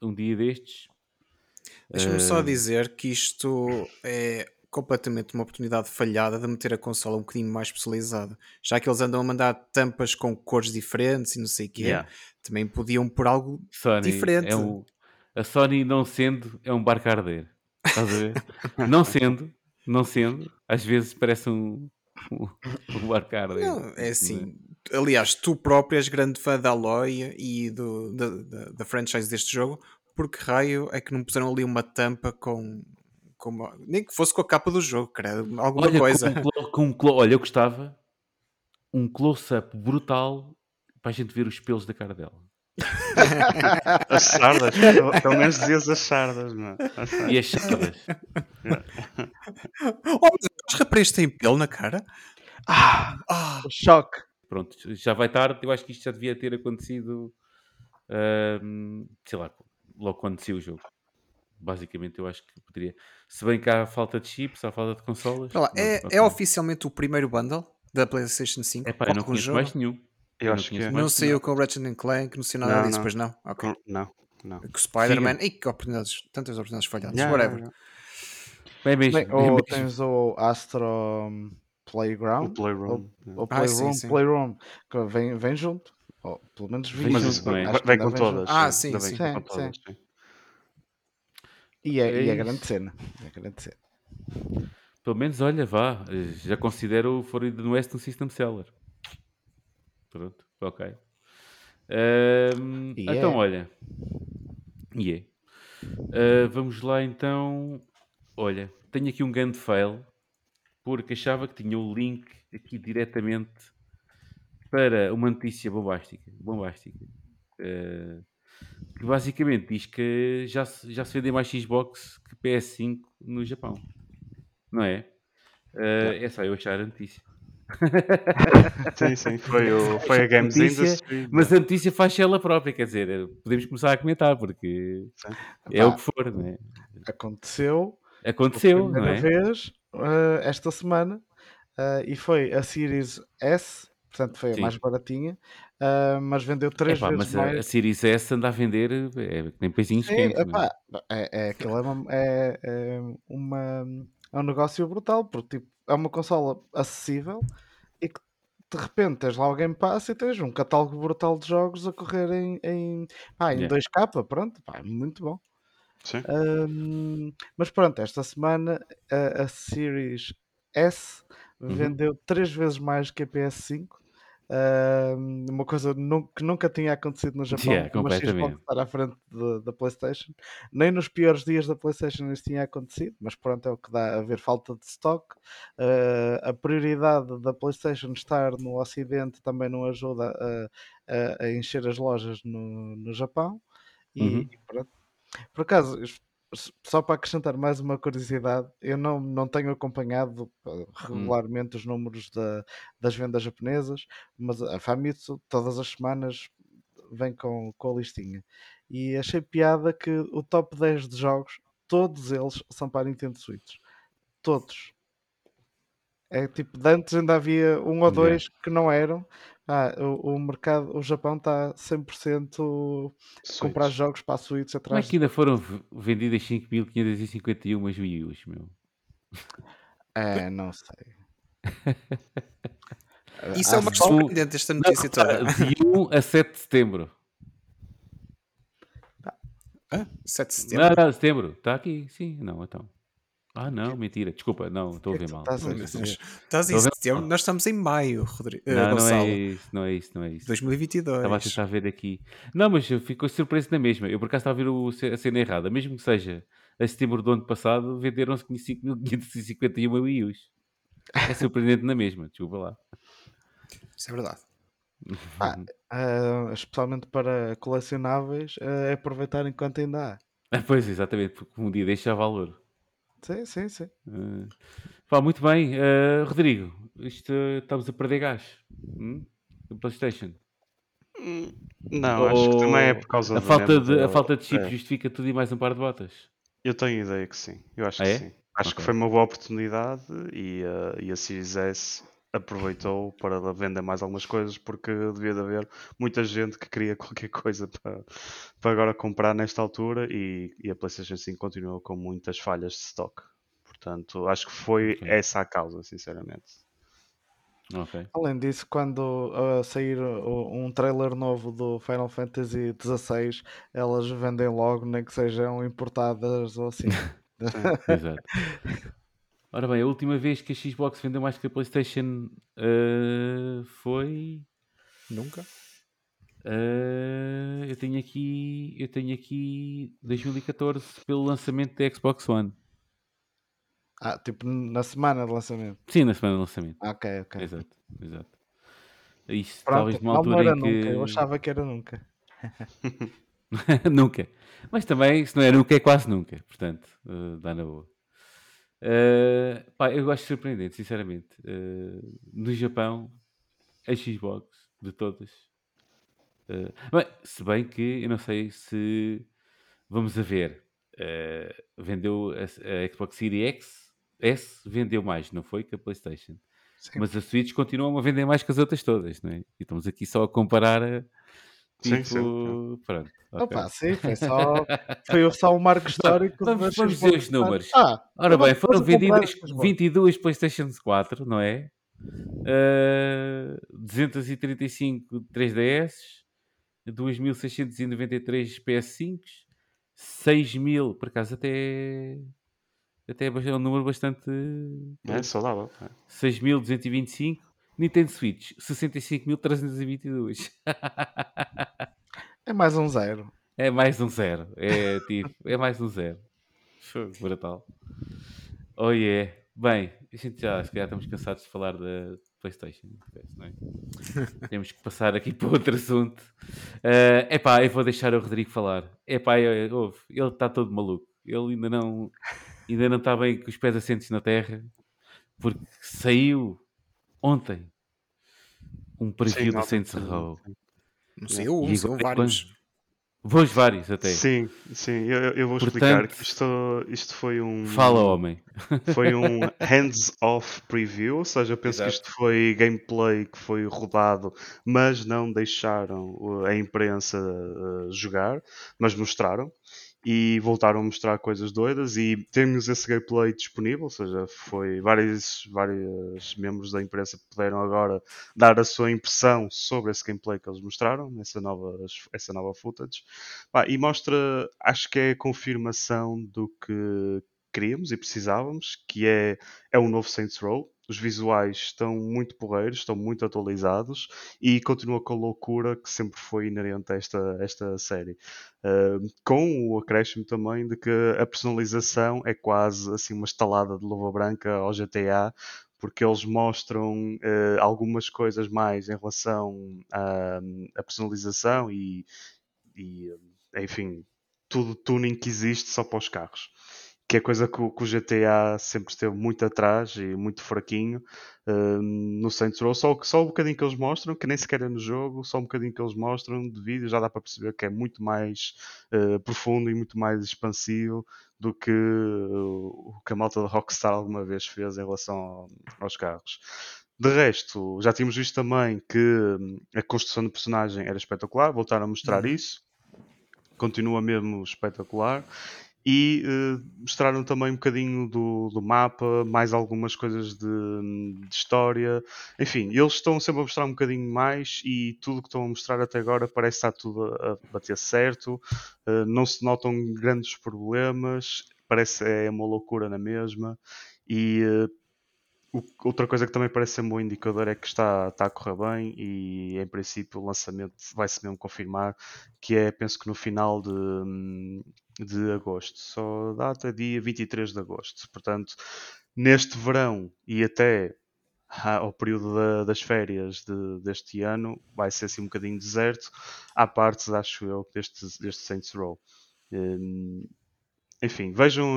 um dia destes. Deixa-me só Ah, dizer que isto é completamente uma oportunidade falhada de meter a consola um bocadinho mais personalizada. Já que eles andam a mandar tampas com cores diferentes e não sei o quê, Yeah. também podiam pôr algo Sony diferente. é um, a Sony não sendo é um barco a arder. Estás a ver? não sendo, não sendo, às vezes parece um, um, um barco a arder. Não, é né? assim. Aliás, tu próprio és grande fã da Aloy e do, da, da, da franchise deste jogo. Por que raio é que não puseram ali uma tampa com. Com uma- nem que fosse com a capa do jogo, credo, alguma Olha, coisa. Com, um com um olha, eu gostava um close-up brutal para a gente ver os pelos da cara dela. As sardas, pelo menos dizias as sardas, não é? As sardas. E as. Oh, mas os rapazes têm pelo na cara? Ah, Ah, choque. Pronto, já vai tarde. Eu acho que isto já devia ter acontecido, ahm, sei lá, logo quando saiu o jogo. Basicamente, eu acho que poderia. Se bem que há falta de chips, há falta de consolas. Olha lá, não, é, é oficialmente o primeiro bundle da PlayStation 5? Epá, eu não conheço jogo? mais nenhum. Eu não acho que é. Não saiu com o Ratchet and Clank, não saiu nada Não, disso, não. pois não? Ok. Com- Não, não. Com o Spider-Man. Ih, que oportunidades, tantas oportunidades falhadas. Yeah, Whatever. yeah, Bem, mesmo, Bem, bem ou mesmo. tens o Astro hum, yeah. O Playground, Playroom. yeah. ou Ah, Playroom, sim, sim. Playroom, que vem, vem junto. Ou pelo menos Vem. Mas junto, isso não é? vem ainda com vem junto. todas. Ah, sim. sim, vem sim. com Sim, todas, sim. E é, e é É grande isso. cena. É grande cena. Pelo menos, olha, vá. Já considero o Forbidden West um system seller. Pronto, ok. E então, é. olha. E é. Ah, vamos lá então. Olha, tenho aqui um grande fail porque achava que tinha o link aqui diretamente para uma notícia bombástica. bombástica. Ah, que basicamente diz que já se, já se vendem mais Xbox que PS5 no Japão. Não é? Ah, É só eu achar a notícia. Sim, sim. Foi, o, foi a Games Notícia, Industry. Mas a notícia faz ela própria, quer dizer, eh, podemos começar a comentar, porque Sim. é o que for, não é? Aconteceu Aconteceu, não é? vez eh, esta semana eh, e foi a Series S, portanto foi a Sim. mais baratinha, eh, mas vendeu três Epá, vezes mas a, a mais. Series S anda a vender é, que nem peizinhos Sim, quentes, não é? epá, é, é, aquilo é, uma, é, é uma- é um negócio brutal, porque tipo, é uma consola acessível e que de repente tens lá o Game Pass e tens um catálogo brutal de jogos a correr em, em, pá, em Yeah. 2K, pronto, pá, muito bom. Sim. Hum, mas pronto, esta semana a, a Series S Uhum. vendeu três vezes mais que a PS5. Uma coisa que nunca tinha acontecido no Japão. Yeah, uma Xbox completamente. estar à frente de- da PlayStation. Nem nos piores dias da PlayStation isso tinha acontecido, mas pronto, é o que dá a ver falta de stock. Uh, a prioridade da PlayStation estar no Ocidente também não ajuda a, a- a encher as lojas no, no Japão. E, Uhum. e pronto. Por acaso, só para acrescentar mais uma curiosidade, eu não, não tenho acompanhado uh, regularmente os números da- das vendas japonesas, mas a Famitsu todas as semanas vem com, com a listinha. E achei piada que o top 10 de jogos, todos eles são para a Nintendo Switch. Todos. É tipo, de antes ainda havia um ou Yeah. dois que não eram. Ah, o, o mercado, o Japão está 100% comprar Switch. jogos para a Switch Como é atrás que ainda foram vendidas 5.551 Wii U's, meu? É, não sei. Isso é uma só- surpreendente, esta notícia toda. De 1 a 7 de setembro. Hã? 7 de setembro. Não, não, setembro. Está aqui, sim. Não, então. Ah, não, mentira. Desculpa, não, estou a é tu mal. estás a. Estás em setembro? mal. Nós estamos em maio, Rodrigo. eh, Não, não é isso, não é isso, não é isso. 2022. Estava a tentar ver aqui. Não, mas eu fico surpreso na mesma. Eu por acaso estava a ver o- a cena errada. Mesmo que seja a setembro do ano passado, venderam-se 5.551 Wii U's. É surpreendente na mesma, desculpa lá. Isso é verdade. Ah, ah, especialmente para colecionáveis, é aproveitar enquanto ainda há. Ah, pois, exatamente, porque um dia deixa valor. Sim, sim, sim. Ah, pá, muito bem. Ah, Rodrigo, isto, eh, estamos a perder gás. Hum? Do PlayStation. Hum, Não, acho que também é por causa a do falta, de, a falta de chip É, justifica tudo e mais um par de botas. eu tenho ideia que sim. Eu acho Ah, que é? sim. Acho que Ok. foi uma boa oportunidade e, uh, e a Series S aproveitou para vender mais algumas coisas porque devia de haver muita gente que queria qualquer coisa para, para agora comprar nesta altura e, e a PlayStation 5 continuou com muitas falhas de stock. Portanto, acho que foi Ok. essa a causa, sinceramente. Ok. Além disso, quando uh, sair uh, um trailer novo do Final Fantasy XVI, elas vendem logo, nem que sejam importadas ou assim. Exato. Ora bem, a última vez que a Xbox vendeu mais que a PlayStation eh, foi. Nunca. eh, eu tenho aqui. Eu tenho aqui 2014 pelo lançamento da Xbox One. Ah, tipo na semana de lançamento. Sim, na semana do lançamento. Ah, Ok, ok. Exato, exato. Isto Pronto, talvez numa altura era em que. nunca, eu achava que era nunca. nunca. Mas também, se não é nunca, é quase nunca. Portanto, eh, dá na boa. Eh, pá, eu gosto surpreendente, sinceramente. Eh, no Japão, a Xbox, de todas. eh, bem, se bem que eu não sei se. Vamos a ver. eh, vendeu a, a Xbox Series X. S vendeu mais, não foi? Que a PlayStation. Sim. Mas a Switch continua a vender mais que as outras todas, não é? E estamos aqui só a comparar. a, Sim, Tipo, sim, pronto. ok. Opa, sim, foi só, foi só um marco histórico. vamos- vamos ver os números. Ah, Ora bem, foram vendidas a Xbox. 22 PlayStation 4, não é? Uh, 235 3DS, 2693 PS5, 6000, por acaso até até é um número bastante É saudável. é. 6225 Nintendo Switch 65.322 É mais um zero. É mais um zero. É tipo, é mais um zero. Brutal. Oh yeah. Bem, a gente já, se calhar estamos cansados de falar da PlayStation. Não é? Temos que passar aqui para outro assunto. É epá, eu vou deixar o Rodrigo falar. Epá, eu- eu- ele está todo maluco. Ele ainda não, ainda não está bem com os pés assentes na terra. Porque saiu ontem um preview do ontem Saints foi- Row. Não sei, um, E são agora, vários. Voos vários até. Sim, sim, eu, eu- eu vou explicar Portanto- que isto, isto foi um. Fala, homem. Foi um hands-off preview, ou seja, eu penso Exato. que isto foi gameplay que foi rodado, mas não deixaram uh, a imprensa uh, jogar, mas mostraram e voltaram a mostrar coisas doidas e temos esse gameplay disponível, ou seja, foi vários, vários membros da imprensa puderam agora dar a sua impressão sobre esse gameplay que eles mostraram, essa nova, essa nova footage. E mostra, acho que é a confirmação do que queríamos e precisávamos, que é, é um novo Saints Row. Os visuais estão muito porreiros, estão muito atualizados e continua com a loucura que sempre foi inerente a esta, esta série. Uh, com o acréscimo também de que a personalização é quase assim uma estalada de luva branca ao GTA, porque eles mostram uh, algumas coisas mais em relação à, personalização e, e, enfim, tudo tuning que existe só para os carros. Que é coisa que o, que o GTA sempre esteve muito atrás e muito fraquinho uh, no Saints Row. Só, só um bocadinho que eles mostram, que nem sequer é no jogo, só um bocadinho que eles mostram de vídeo, já dá para perceber que é muito mais uh, profundo e muito mais expansivo do que uh, o que a malta da Rockstar alguma vez fez em relação ao, aos carros. De resto, já tínhamos visto também que hum, a construção do personagem era espetacular, voltaram a mostrar Uhum. isso, continua mesmo espetacular. E eh, mostraram também um bocadinho do, do mapa, mais algumas coisas de, de história. Enfim, eles estão sempre a mostrar um bocadinho mais e tudo que estão a mostrar até agora parece estar tudo a, bater certo. Eh, não se notam grandes problemas, parece é uma loucura na mesma. E o- outra coisa que também parece ser um bom indicador é que está, está a correr bem e em princípio o lançamento vai-se mesmo confirmar que é, penso que no final de, hum, de agosto, só data dia 23 de agosto. Portanto, neste verão e até ah, ao período da- das férias de- deste ano vai ser assim um bocadinho deserto, à parte, acho eu, deste, deste Saints Row. Hum, enfim, vejam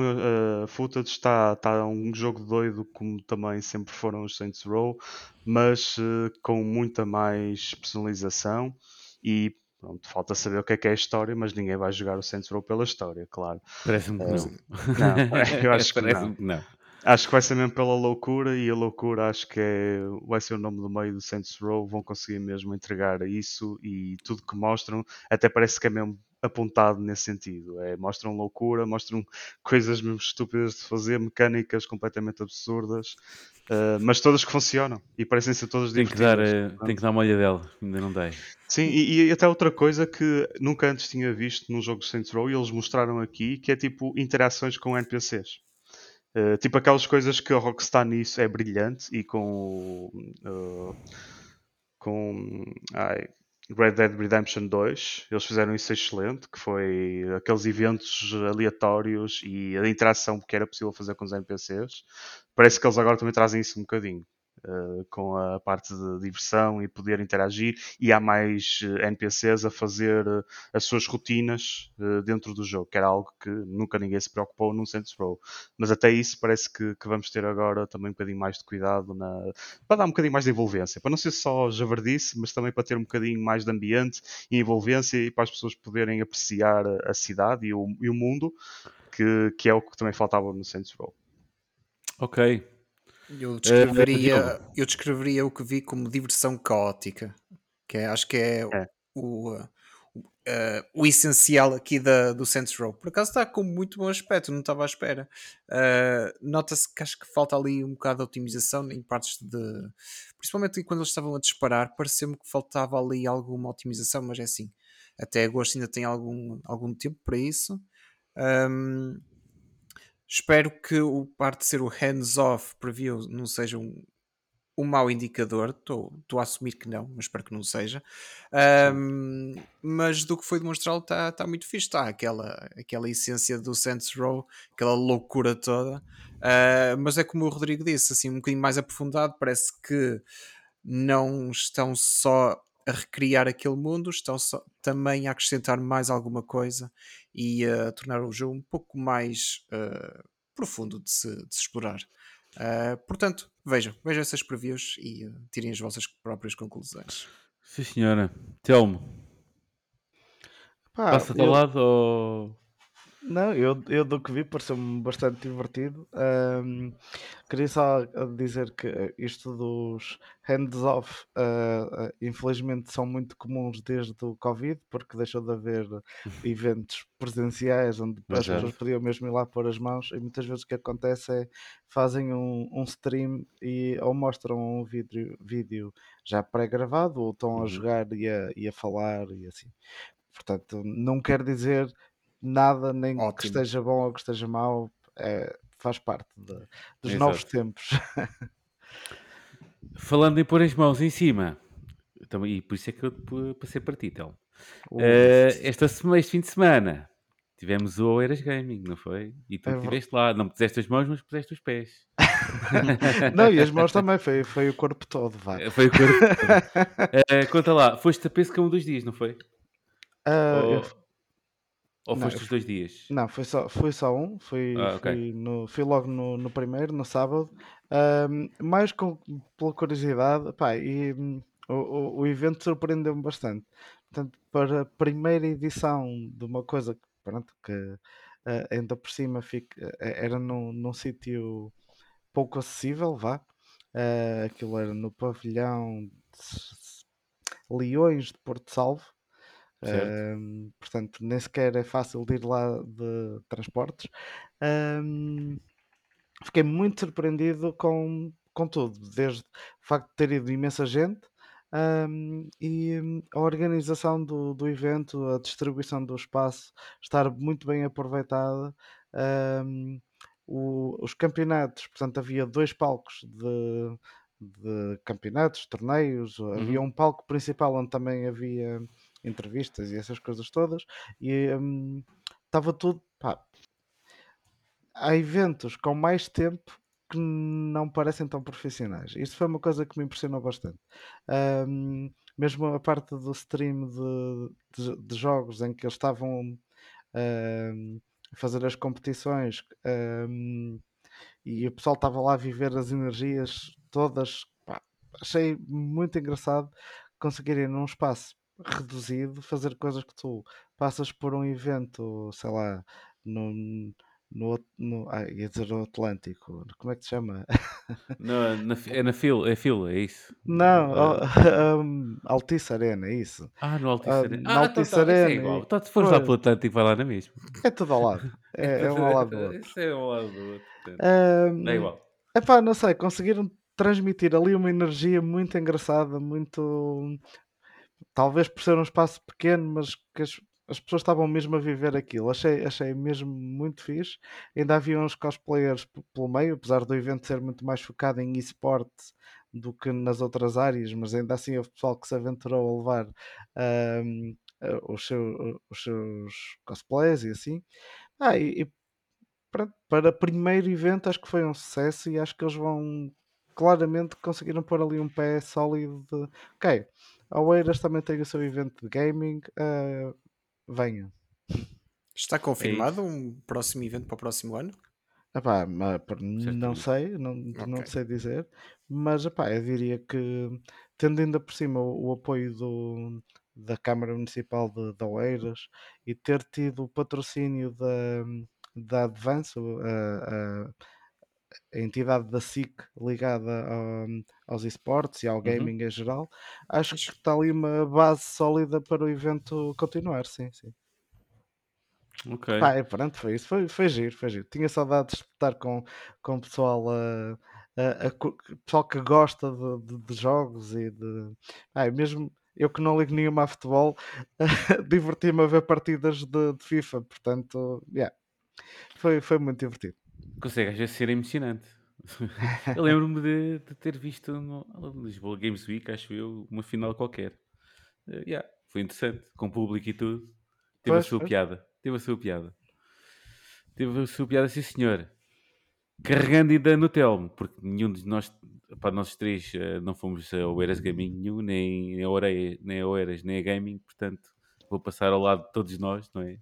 a footage, está, um jogo doido como também sempre foram os Saints Row, mas eh, com muita mais personalização e pronto, falta saber o que é que é a história, mas ninguém vai jogar o Saints Row pela história, claro. Parece-me que Eh, não. não, eu acho que não. que não. Acho que vai ser mesmo pela loucura e a loucura acho que é, vai ser o nome do meio do Saints Row. Vão conseguir mesmo entregar isso e tudo que mostram, até parece que é mesmo apontado nesse sentido. É, mostram loucura, mostram coisas mesmo estúpidas de fazer, mecânicas completamente absurdas, uh, mas todas que funcionam e parecem ser todas tem que dar uh, Tem que dar uma olha dela, ainda não dei. Sim, e, e, até outra coisa que nunca antes tinha visto num jogo de Saints Row e eles mostraram aqui, que é tipo interações com NPCs. Uh, tipo aquelas coisas que a Rockstar nisso é brilhante e com com ai, Red Dead Redemption 2 eles fizeram isso excelente que foi aqueles eventos aleatórios e a interação que era possível fazer com os NPCs parece que eles agora também trazem isso um bocadinho Uh, com a parte de diversão e poder interagir, e há mais uh, NPCs a fazer uh, as suas rotinas dentro do jogo, que era algo que nunca ninguém se preocupou num Saints Row. Mas até isso parece que, que, vamos ter agora também um bocadinho mais de cuidado na... para dar um bocadinho mais de envolvência, para não ser só javardice, mas também para ter um bocadinho mais de ambiente e envolvência e para as pessoas poderem apreciar a cidade e o, e o mundo, que, que é o que também faltava no Saints Row. Ok, eu eh, descreveria, eu descreveria o que vi como diversão caótica, que é, acho que é, é. O, uh, o essencial aqui da, do Saints Row. Por acaso está com muito bom aspecto, não estava à espera. Uh, Nota-se que acho que falta ali um bocado de otimização em partes de. Principalmente quando eles estavam a disparar, pareceu-me que faltava ali alguma otimização, mas é assim. Até agosto ainda tem algum, algum tempo para isso. Um, Espero que o parte de ser o hands-off preview não seja um, um mau indicador. Estou a assumir que não, mas espero que não seja. Um, mas do que foi demonstrado está tá muito fixe. Está aquela, aquela essência do Saints Row, aquela loucura toda. Uh, mas é como o Rodrigo disse, assim, um bocadinho mais aprofundado. Parece que não estão só a recriar aquele mundo, estão só, também a acrescentar mais alguma coisa e a tornar o jogo um pouco mais uh, profundo de se, de se explorar. Uh, portanto, vejam, vejam essas previews e uh, tirem as vossas próprias conclusões. Sim, senhora. Telmo. Passa-te ao lado ou não, eu, eu do que vi pareceu-me bastante divertido. Um, queria só dizer que isto dos hands-off, uh, infelizmente, são muito comuns desde o Covid, porque deixou de haver eventos presenciais onde as é. pessoas podiam mesmo ir lá pôr as mãos. E muitas vezes o que acontece é fazem um, um stream e ou mostram um vídeo, vídeo já pré-gravado ou estão a uhum. jogar e a, e a falar e assim. Portanto, não quer dizer nada, nem Ótimo. que esteja bom ou que esteja mau, é, faz parte de, dos Exato. novos tempos. Falando em pôr as mãos em cima, então, e por isso é que eu passei para ti, então. Uh, esta semana, este fim de semana tivemos o Oeiras Gaming, não foi? E tu é estiveste lá, não puseste as mãos, mas puseste os pés. não, e as mãos também, foi, foi o corpo todo, vai. Foi o corpo todo. uh, conta lá, foste a Pesca um dos dias, não foi? Uh, Ou... eu, ou não, foste os dois dias? Não, foi só, foi só um. Fui, ah, okay. no, fui logo no, no primeiro, no sábado. Um, mais com, pela curiosidade, pá, e um, o, o, evento surpreendeu-me bastante. Portanto, para a primeira edição de uma coisa que, pronto, que uh, ainda por cima fica, era num, num sítio pouco acessível, vá. Uh, aquilo era no pavilhão de Leões de Porto Salvo portanto, nem sequer é fácil de ir lá de transportes. fiquei muito surpreendido com, com tudo, desde o facto de ter ido imensa gente e hum, a organização do, do evento, a distribuição do espaço, estar muito bem aproveitada. o- os campeonatos, portanto, havia dois palcos de, de campeonatos, torneios, havia uhum. um palco principal onde também havia entrevistas e essas coisas todas, e estava hum, tudo. Pá, há eventos com mais tempo que não parecem tão profissionais. Isso foi uma coisa que me impressionou bastante. Um, mesmo a parte do stream de, de, de jogos em que eles estavam um, a fazer as competições um, e o pessoal estava lá a viver as energias todas. Pá, achei muito engraçado conseguirem num espaço reduzido, fazer coisas que tu passas por um evento, sei lá, no, no, no, ah, ia dizer o Atlântico, como é que se chama? Na, na, é na fila, é fila, é isso. Não, Ah, oh, um, Altice Arena, é isso. Ah, no Altice Ah, Arena. na Ah, então Altice tá, é Arena, igual. e- Então, se fores lá pelo Atlântico, vai lá na mesma. É tudo ao lado. É, é um ao lado do outro. Isso é um ao lado do outro. Ahm, É igual. Epá, não sei, conseguiram transmitir ali uma energia muito engraçada, muito. Talvez por ser um espaço pequeno, mas que as, as pessoas estavam mesmo a viver aquilo. Achei, achei mesmo muito fixe. Ainda havia uns cosplayers pelo meio, apesar do evento ser muito mais focado em esporte do que nas outras áreas, mas ainda assim houve pessoal que se aventurou a levar eh, os, seu- os seus cosplays e assim. Ah, e, e para primeiro evento acho que foi um sucesso e acho que eles vão claramente conseguiram pôr ali um pé sólido de ok, a Oeiras também tem o seu evento de gaming, venha. Está confirmado um próximo evento para o próximo ano? Epá, não sei, não, não Ok. sei dizer, mas epá, eu diria que tendo ainda por cima o, o apoio do, da Câmara Municipal de, de Oeiras e ter tido o patrocínio da, da Advance, a, a- a entidade da SIC ligada ao- aos esportes e ao gaming em geral, acho que está ali uma base sólida para o evento continuar, sim, sim. Ok. Pá, e pronto, foi isso. Foi, foi giro, foi giro. Tinha saudades de estar com, com o pessoal, a, a- pessoal que gosta de, de- de jogos e de. Ah, mesmo eu que não ligo nenhuma a futebol, diverti-me a ver partidas de, de FIFA. Portanto, yeah, foi, foi muito divertido. Consegue às vezes ser emocionante. eu lembro-me de, de ter visto no Lisboa Games Week, acho eu, uma final qualquer. Eh, yeah, foi interessante, com público e tudo. Teve a Pois, sua pois. piada. Teve a sua piada. Teve a sua piada, sim senhor. Carregando ainda no Telmo, porque nenhum de nós, para nós três, eh, não fomos a Oeiras Gaming nenhum, nem, nem a nem a Oeiras, nem a Gaming, portanto vou passar ao lado de todos nós, não é?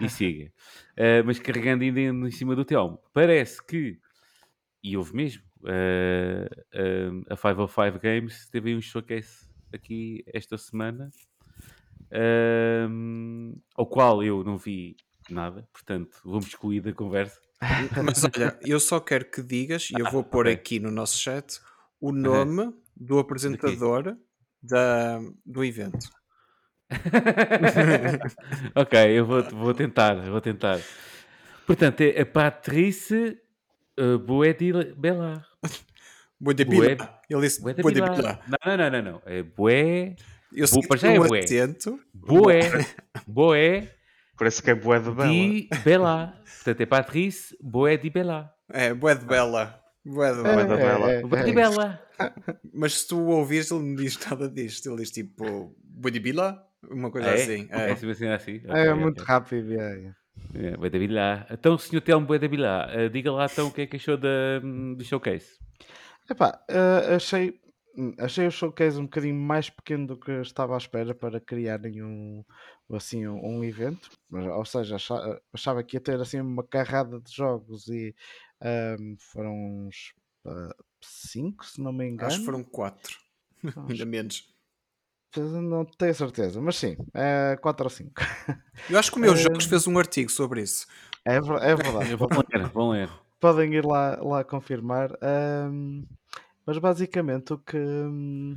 e siga. Uh, mas carregando ainda em cima do Telmo, parece que, e houve mesmo, uh, uh, a 505 Games teve aí um showcase aqui esta semana, um, ao qual eu não vi nada, portanto vou-me excluir da conversa. Mas olha, eu só quero que digas, e eu vou pôr aqui no nosso chat, o nome do apresentador da, do evento. ok, eu vou, vou tentar, vou tentar. Portanto, é a Patrice uh, de Bué- Bila. Ele disse Bué Bué de Bila. Bila. Não, não, não, não, não. É Bué. Eu sei que é um bué. acento. Boé. Boé Parece que é bué de bela. di Bela. Portanto, é Patrice Boé di Bela. É, Bué de Bela. Bué de É, Bela. é, Boé é isso. Bela. Mas se tu ouvires, ele não diz nada disto. Ele diz tipo Bué de Bila? Uma coisa Ah, é? assim. É, É. assim, assim, assim. É Ok, muito ok. rápido. yeah, yeah. É, Boé da Bilá. Então, senhor Telmo Boé da Bilá, eh, diga lá então o que é que achou da, do showcase. Epá, eh, achei, achei o showcase um bocadinho mais pequeno do que estava à espera para criarem um, assim, um, um evento. Mas, ou seja, acha- achava que ia ter assim uma carrada de jogos e ahm, foram uns ah, cinco, se não me engano. Acho que foram quatro. Acho Ainda menos. Não tenho certeza, mas sim, é 4 ou 5. Eu acho que o meu Jogos fez um artigo sobre isso. É, é verdade. Vão ler, vão ler. podem ir lá, lá confirmar. ahm, mas basicamente o que, hum,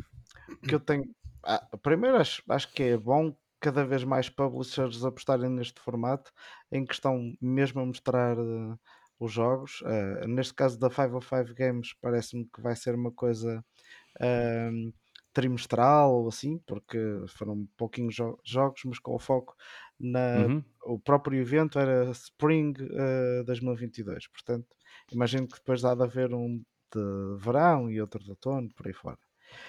que eu tenho. Ah, primeiro, acho, acho que é bom cada vez mais publishers apostarem neste formato em que estão mesmo a mostrar eh, os jogos. Ah, neste caso da 505 Games, parece-me que vai ser uma coisa ahm, trimestral ou assim, porque foram pouquinhos jo- jogos, mas com o foco na, Uhum. o próprio evento era Spring eh, 2022, portanto, imagino que depois há de haver um de verão e outro de outono, por aí fora.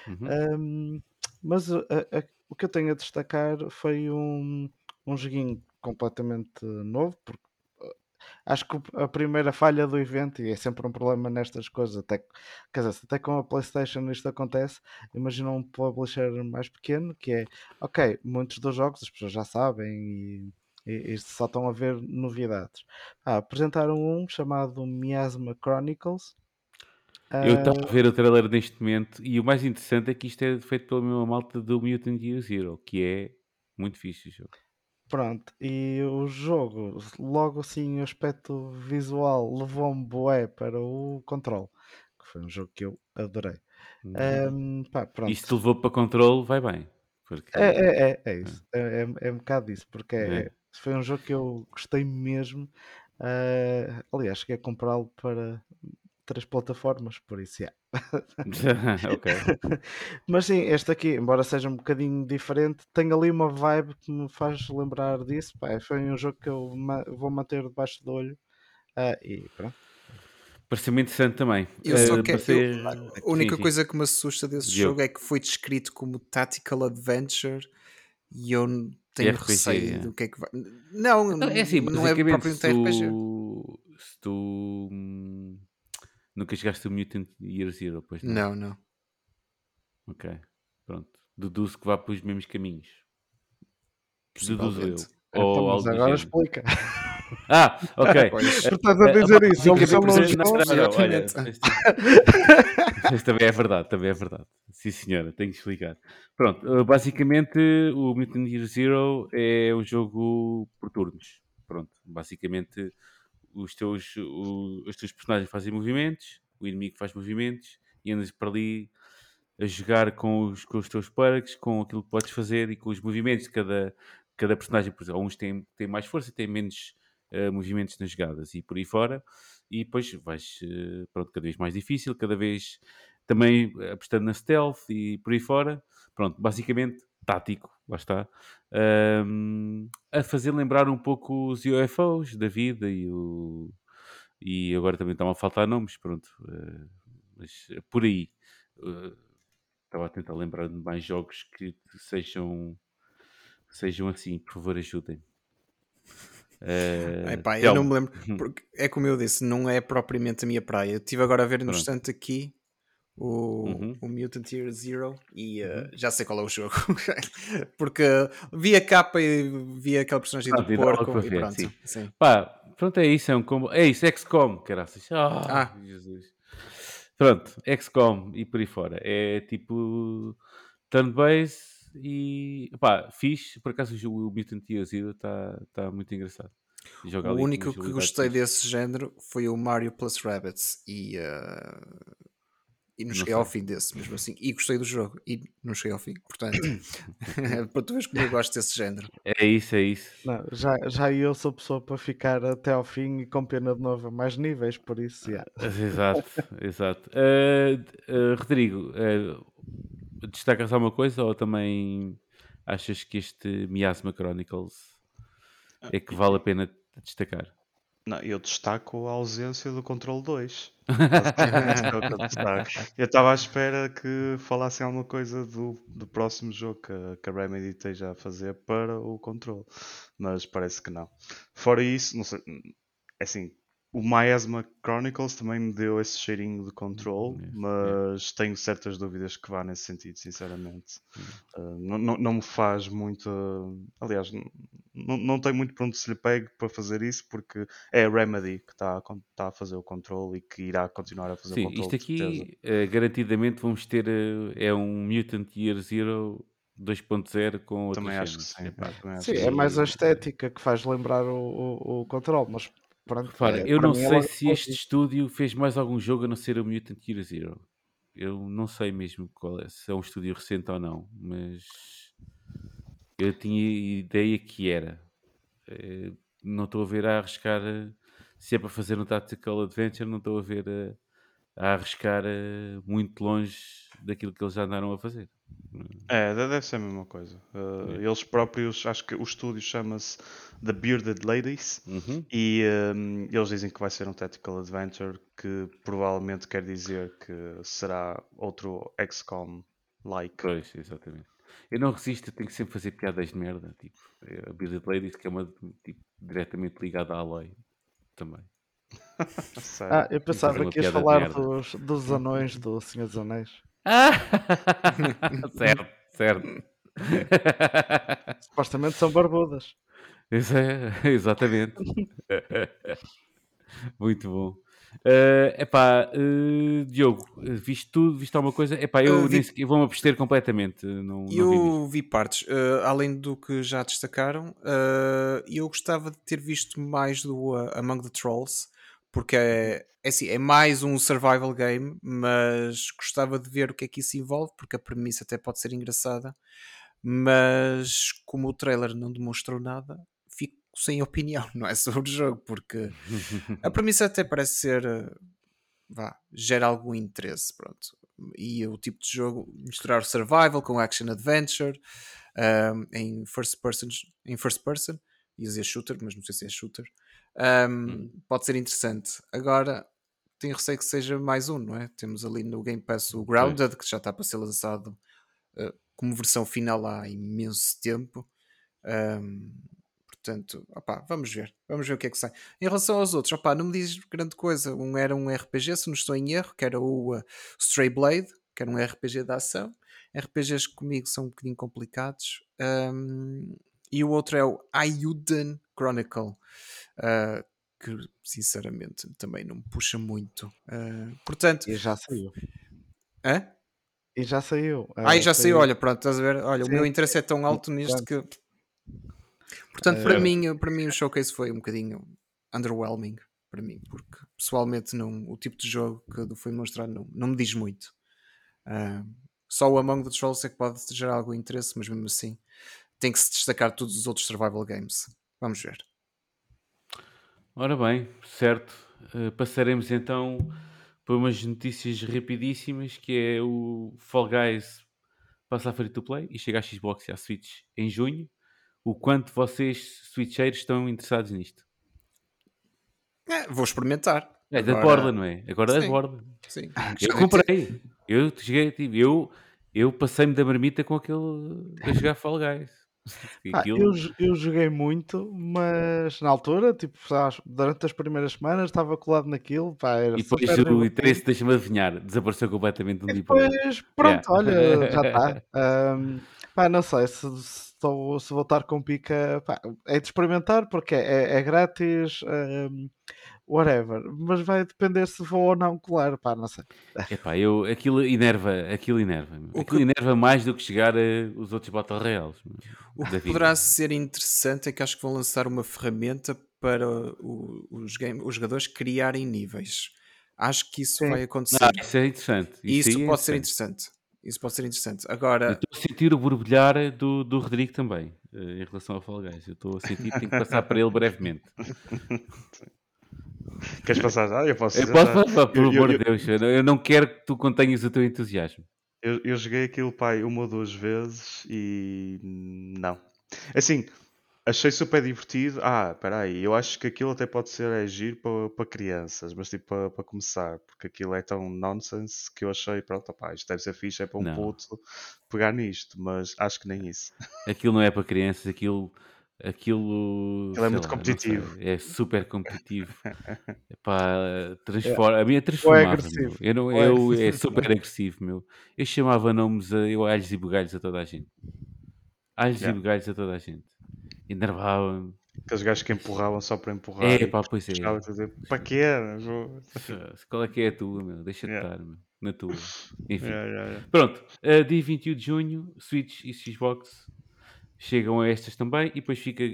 Uhum. Ahm, mas uh, a- a- o que eu tenho a destacar foi um, um joguinho completamente novo, porque uh, acho que a primeira falha do evento, e é sempre um problema nestas coisas, até, que- quer dizer, até com a PlayStation isto acontece, imagina um publisher mais pequeno que é ok, muitos dos jogos as pessoas já sabem e, e- e só estão a ver novidades. Ah, apresentaram um chamado Miasma Chronicles. Eu Ah, estava a ver o trailer neste momento e o mais interessante é que isto é feito pela mesma malta do Mutant Year Zero, que é muito fixe o jogo. Pronto, e o jogo, logo assim, o aspecto visual levou-me bué para o Control, que foi um jogo que eu adorei. Uhum. Ahm, pá, E pronto. se te levou para controle, vai bem. Porque, É, é, é, é isso. É, é, é um bocado isso, porque é, É. foi um jogo que eu gostei mesmo. Ah, aliás, cheguei a comprá-lo para três plataformas, por isso é. ok. Mas sim, este aqui, embora seja um bocadinho diferente, tem ali uma vibe que me faz lembrar disso. Pá, foi um jogo que eu ma- vou manter debaixo do olho. Ah, e pronto. Pareceu-me interessante também. Eu só Eh, que- eu- parecer- A Sim, única sim. coisa que me assusta desse Diogo. jogo é que foi descrito como Tactical Adventure e eu tenho RPG, receio é. do que é que vai. Não, Não, é assim, não é propriamente se RPG. tu, se tu hum, nunca jogaste o Mutant Year Zero, pois não? Não, não. Ok, pronto. Deduzo que vá para os mesmos caminhos. Deduzo eu. Ou Então, mas agora explica. Ah, ok. Pois. Estás a dizer Eh, isso, opa, ele fica só não não, também é verdade, também é verdade. Sim, senhora, tenho que explicar. Pronto, eh, basicamente o Mutant Year Zero é um jogo por turnos. Pronto, basicamente os teus, o- os teus personagens fazem movimentos, o inimigo faz movimentos e andas para ali a jogar com os, com os teus perks, com aquilo que podes fazer e com os movimentos de cada, cada personagem. Por exemplo, uns têm, têm mais força e têm menos eh, movimentos nas jogadas e por aí fora. E depois vais, eh, pronto, cada vez mais difícil, cada vez também apostando na stealth e por aí fora. Pronto, basicamente tático, lá está. Ahm, a fazer lembrar um pouco os UFOs da vida e o. E agora também estão a faltar nomes, pronto. eh, mas eh, por aí. Eh, estava a tentar lembrar de mais jogos que sejam, sejam assim, por favor, ajudem. Eh, Epá, eu não me lembro, porque é como eu disse, não é propriamente a minha praia. Eu estive agora a ver no Pronto. instante aqui o, Uhum. o Mutant Year Zero e uh, já sei qual é o jogo. porque vi a capa e vi aquele personagem Pronto, do porco e ver, pronto. sim. sim. Pá, pronto, é isso, é um combo. É isso, XCOM, caraças. Ah, Ah. Jesus. Pronto, XCOM e por aí fora. É tipo turn-based e pá, fixe. Por acaso o Mutant Year Zero está tá muito engraçado. Joga O único que gostei desse género foi o Mario Plus Rabbits e, uh, e não Não cheguei sei. ao fim desse mesmo assim. E gostei do jogo e não cheguei ao fim. Portanto, para tu veres como eu gosto desse género. É isso, é isso. Não, já, já eu sou pessoa para ficar até ao fim e com pena de novo a mais níveis, por isso, yeah. Exato, exato. Eh, d- eh, Rodrigo, eh, destacas alguma coisa ou também achas que este Miasma Chronicles é que vale a pena destacar? Não, eu destaco a ausência do Control 2. Basicamente, é eu estava à espera que falassem alguma coisa do, do próximo jogo que, a- que a Remedy esteja a fazer para o Control, mas parece que não. Fora isso, não sei, é assim, o Miasma Chronicles também me deu esse cheirinho de Control, Yes, mas tenho certas dúvidas que vá nesse sentido, sinceramente. Uh, não, não, não me faz muito. aliás, não, não tem muito para onde se lhe pegue para fazer isso, porque é a Remedy que está a, tá a fazer o controle e que irá continuar a fazer o Sim, controle. isto aqui eh, garantidamente vamos ter eh, é um Mutant Year Zero 2.0 com outras Também acho que sim. Acho Sim, que é sim. mais a estética que faz lembrar o, o, o controle, mas pronto. Repara, é, eu não é sei se este estúdio fez mais algum jogo a não ser o Mutant Year Zero. Eu não sei mesmo qual é, se é um estúdio recente ou não, mas eu tinha ideia que era. Eh, Não estou a ver a arriscar. eh, Se é para fazer um Tactical Adventure, não estou a ver eh, a arriscar eh, muito longe daquilo que eles já andaram a fazer. É, de- deve ser a mesma coisa. Uh. Eles próprios, acho que o estúdio chama-se The Bearded Ladies. Uhum. E um, eles dizem que vai ser um Tactical Adventure, que provavelmente quer dizer que será outro XCOM-like. Pois, exatamente. Eu não resisto, eu tenho que sempre fazer piadas de merda. Tipo, a Bearded Ladies, que é uma tipo, diretamente ligada à lei também. Ah, eu pensava que ias falar dos, dos anões do Senhor dos Anéis. Ah! certo, certo. Supostamente são barbudas. Isso é, exatamente. Muito bom. É epá, uh, Diogo, viste tudo, viste alguma coisa? Epá, eu Uh, vi- nem sequer- vou-me abster completamente. Não, não vi. Eu vi partes, uh, além do que já destacaram, uh, eu gostava de ter visto mais do uh, Among the Trolls, porque é, é, assim, é mais um survival game, mas gostava de ver o que é que isso envolve, porque a premissa até pode ser engraçada, mas como o trailer não demonstrou nada, fico sem opinião, não é sobre o jogo, porque a premissa até parece ser. uh, Vá, gera algum interesse, pronto. E o tipo de jogo, misturar survival com action adventure um, em first person, em first person, ia dizer shooter, mas não sei se é shooter, um, pode ser interessante. Agora, tenho receio que seja mais um, não é? Temos ali no Game Pass o Grounded, que já está para ser lançado uh, como versão final há imenso tempo. Um, portanto, opá, vamos ver, vamos ver o que é que sai. Em relação aos outros, opá, não me diz grande coisa. Um era um RPG, se não estou em erro, que era o uh, Stray Blade, que era um RPG de ação. RPGs comigo são um bocadinho complicados. Um, e o outro é o Ayuden Chronicle, uh, que sinceramente também não me puxa muito. Uh, portanto, E já saiu. hã? E já saiu. Ah, Ah, e já saiu, olha, pronto, estás a ver? Olha, Sim, o meu interesse é tão alto nisto que. Portanto, para, Eh, mim, para mim o showcase foi um bocadinho underwhelming para mim, porque pessoalmente não, o tipo de jogo que foi mostrado não, não me diz muito. Ah, só o Among the Trolls é que pode gerar algum interesse, mas mesmo assim tem que se destacar todos os outros survival games. Vamos ver. Ora bem, certo. Uh, passaremos então para umas notícias rapidíssimas, que é o Fall Guys passa a free to play e chega à Xbox e à Switch em junho. O quanto vocês, Switcheiros, estão interessados nisto? É, vou experimentar. É da Agora- borda, não é? Agora da Sim. borda. Sim. Eu comprei. Eu cheguei, tipo, eu, eu passei-me da marmita com aquele a jogar Fall Guys. Aquilo- eu, eu joguei muito, mas na altura, tipo, durante as primeiras semanas estava colado naquilo, pá, era E depois o interesse, deixa-me adivinhar, desapareceu completamente de um E dia depois, pronto, Yeah. olha, já está. Pá, não sei se, se, se voltar com pica, pá, é de experimentar porque é, é grátis, ahm, whatever. Mas vai depender se vou ou não colar, pá, não sei. Epá, eu, aquilo enerva, aquilo enerva. meu. O Aquilo que- enerva mais do que chegar a, os outros Battle Royales. O que poderá ser interessante é que acho que vão lançar uma ferramenta para o- os, game, os jogadores criarem níveis. Acho que isso Sim. vai acontecer. Ah, isso é interessante. Isso, aí é pode ser interessante. interessante. Isso pode ser interessante. Eu Agora, estou a sentir o borbulhar do, do Rodrigo também, eh, em relação ao Fall Guys. Eu estou a sentir que tenho que passar para ele brevemente. Queres passar já? Eu posso Eu posso falar, por amor de eu- Deus. Eu não- eu não quero que tu contenhas o teu entusiasmo. Eu, eu joguei aquilo, pai, uma ou duas vezes e não. Assim, achei super divertido. Ah, espera aí, eu acho que aquilo até pode ser agir para, para crianças, mas tipo para, para começar, porque aquilo é tão nonsense que eu achei, pronto, opá, isto deve ser fixe, é para um Não. puto pegar nisto, mas acho que nem isso. Aquilo não é para crianças, aquilo. Aquilo, Aquilo é muito lá, competitivo. sei, é super competitivo. Epá, transforma, a minha Ou é transformava. agressivo. meu. Eu não, é eu, é agressivo. super agressivo, meu. Eu chamava nomes a eu, alhos e bugalhos a toda a gente. Alhos Yeah. e bugalhos a toda a gente. Enervava-me. Aqueles gajos que empurravam só para empurrar. É, pá, pois é. a dizer, para quê? Qual é que é a tua, meu? Deixa de Yeah. estar, meu. Na tua. Enfim. Yeah, yeah, yeah. Pronto, uh, dia 21 de junho, Switch e Xbox chegam a estas também e depois fica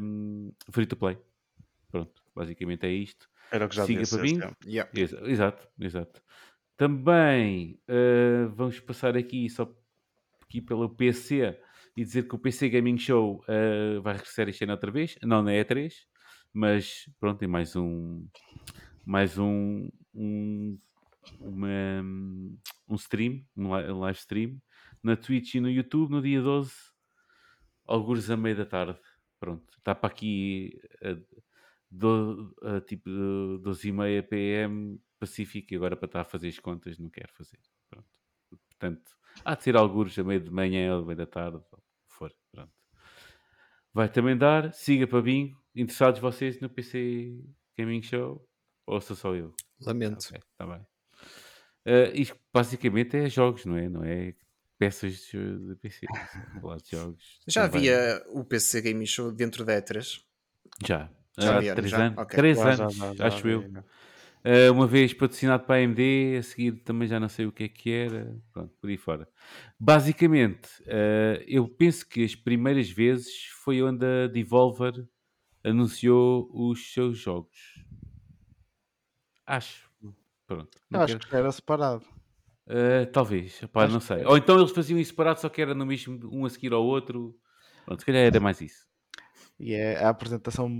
um, free to play. Pronto, basicamente é isto. Era o que já Siga para ano. yeah. Exa- Exato, exato. Também uh, vamos passar aqui só aqui pelo PC e dizer que o PC Gaming Show uh, vai regressar este ano outra vez, não na E3, mas pronto, tem mais um mais um, um uma, um stream, um live stream na Twitch e no YouTube no dia 12, alguns a meia da tarde. Pronto, está para aqui a, do, a, tipo 12 e meia PM Pacífico e agora para estar a fazer as contas não quero fazer. Pronto. Portanto, há de ser alguns a meia de manhã ou a meia da tarde, ou for. Pronto. Vai também dar, siga para bingo. Interessados vocês no PC Gaming Show? Ou sou só eu? Lamento. Está bem. Eh, isto basicamente é jogos, não é? Não é peças de, de PC. Jogos. Já também. havia o PC Gaming Show dentro da E3? Já. Já Há vieram, três já? anos. Ok. Três Já, anos, já, já acho eu. Eh, uma vez patrocinado para a AMD, a seguir também já não sei o que é que era. Pronto, por aí fora. Basicamente, eh, eu penso que as primeiras vezes foi onde a Devolver anunciou os seus jogos. Acho. Pronto. acho quero- que já era separado. Uh, talvez, Acho não sei. é. Ou então eles faziam isso separado, só que era no mesmo, um a seguir ao outro. Pronto, se calhar era mais isso. E é a apresentação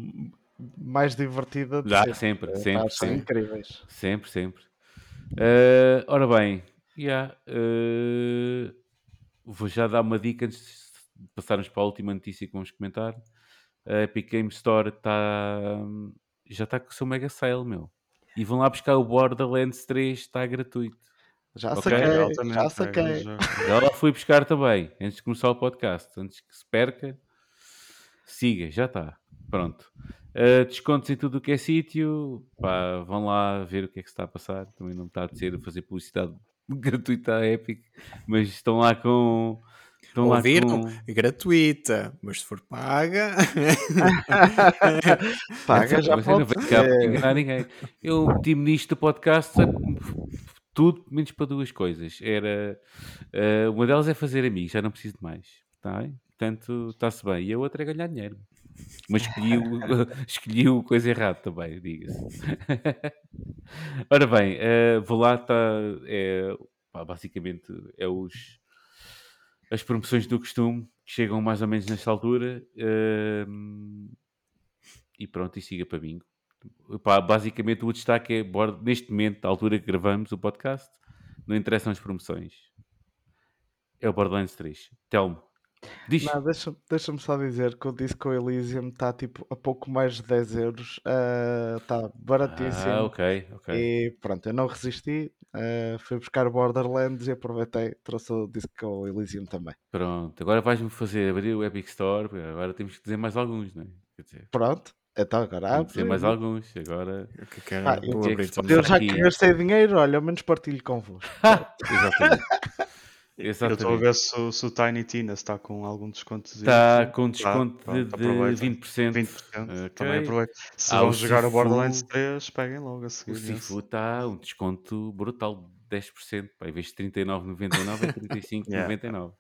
mais divertida de Já, sempre. sempre, Eh, sempre, sempre. incríveis. Sempre, sempre. Uh, ora bem, yeah, uh, vou já dar uma dica antes de passarmos para a última notícia que vamos comentar. A Epic Game Store tá, já está com o seu mega sale, meu. E vão lá buscar o Borderlands 3, está gratuito. Já saquei, já é, saquei. já- Já lá fui buscar também, antes de começar o podcast. Antes que se perca, siga, já está. Pronto. Uh, descontos em tudo o que é sítio. Pá, vão lá ver o que é que se está a passar. Também não está a dizer fazer publicidade gratuita à Epic, mas estão lá com. Estão lá Ouviram? com. Gratuita, mas se for paga. Paga já não pode para ser. enganar ninguém. Eu meti-me nisto do podcast tudo menos para duas coisas. Era eh, uma delas é fazer amigos, já não preciso de mais. Tá bem? Portanto, está-se bem. E a outra é ganhar dinheiro. Mas escolhi o, coisa errada também, diga-se. Ora bem, eh, vou lá, está. É, pá, basicamente é os as promoções do costume que chegam mais ou menos nesta altura. ehm, e pronto, e siga para bingo. Pá, basicamente o destaque é, neste momento, à altura que gravamos o podcast, não interessam as promoções. É o Borderlands 3. Telmo, diz. Não, deixa- deixa-me só dizer que o Disco Elysium está tipo a pouco mais de 10 euros. Está baratíssimo. Ah, ok, ok. E pronto, eu não resisti. eh, fui buscar Borderlands e aproveitei. Trouxe o Disco Elysium também. Pronto, agora vais-me fazer abrir o Epic Store. Agora temos que dizer mais alguns, não é? Dizer, Pronto, então agora que dizer abre. mais alguns. Agora, que é é? Ah, Vou o que é abrir que se também. Eu já que gastei dinheiro, olha, ao menos partilho convosco. exatamente. Eu estou a Exatamente. ver se, o- se o Tiny Tina está com algum desconto. Está com desconto de, pronto, de aproveita. 20%. 20%. Ok. Também aproveita. Se Ah, vão jogar o Borderlands 3, peguem logo a seguir. O. Sifu está um desconto brutal de 10%. Pá, em vez de 39,99 é 35,99.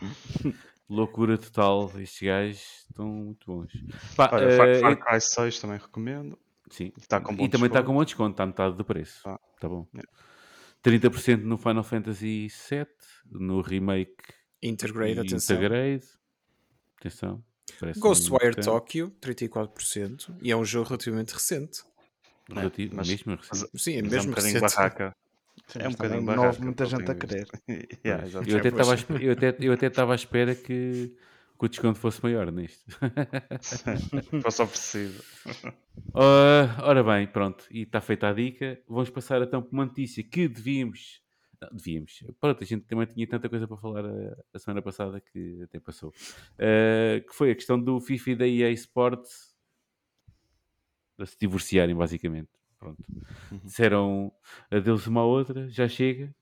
Loucura total. Estes gajos estão muito bons. Pá, Olha, Far, eh, Far Cry 6 também recomendo. sim. Está com bom E também está com um bom desconto. Está a metade do preço. Ah, Está bom. yeah. 30% no Final Fantasy VII. No remake Intergrade, e atenção. Intergrade. Atenção. Ghostwire. Tokyo, 34%. E é um jogo relativamente recente. Relativo- Mas- mesmo mas- recente. Sim, é mas mesmo um bocadinho recente. barraca. Sim, É um bocadinho houve muita gente a que querer. Yeah. Eu até eu até- eu até estava à espera que, que o desconto fosse maior nisto. Fosse oferecido. Ora, ora bem, pronto, e está feita a dica. Vamos passar então para uma notícia que devíamos. Não, devíamos. Pronto, a gente também tinha tanta coisa para falar a, a semana passada que até passou. Eh, que foi a questão do FIFA e da EA Sports a se divorciarem, basicamente. Pronto. Disseram adeus uma à outra, já chega.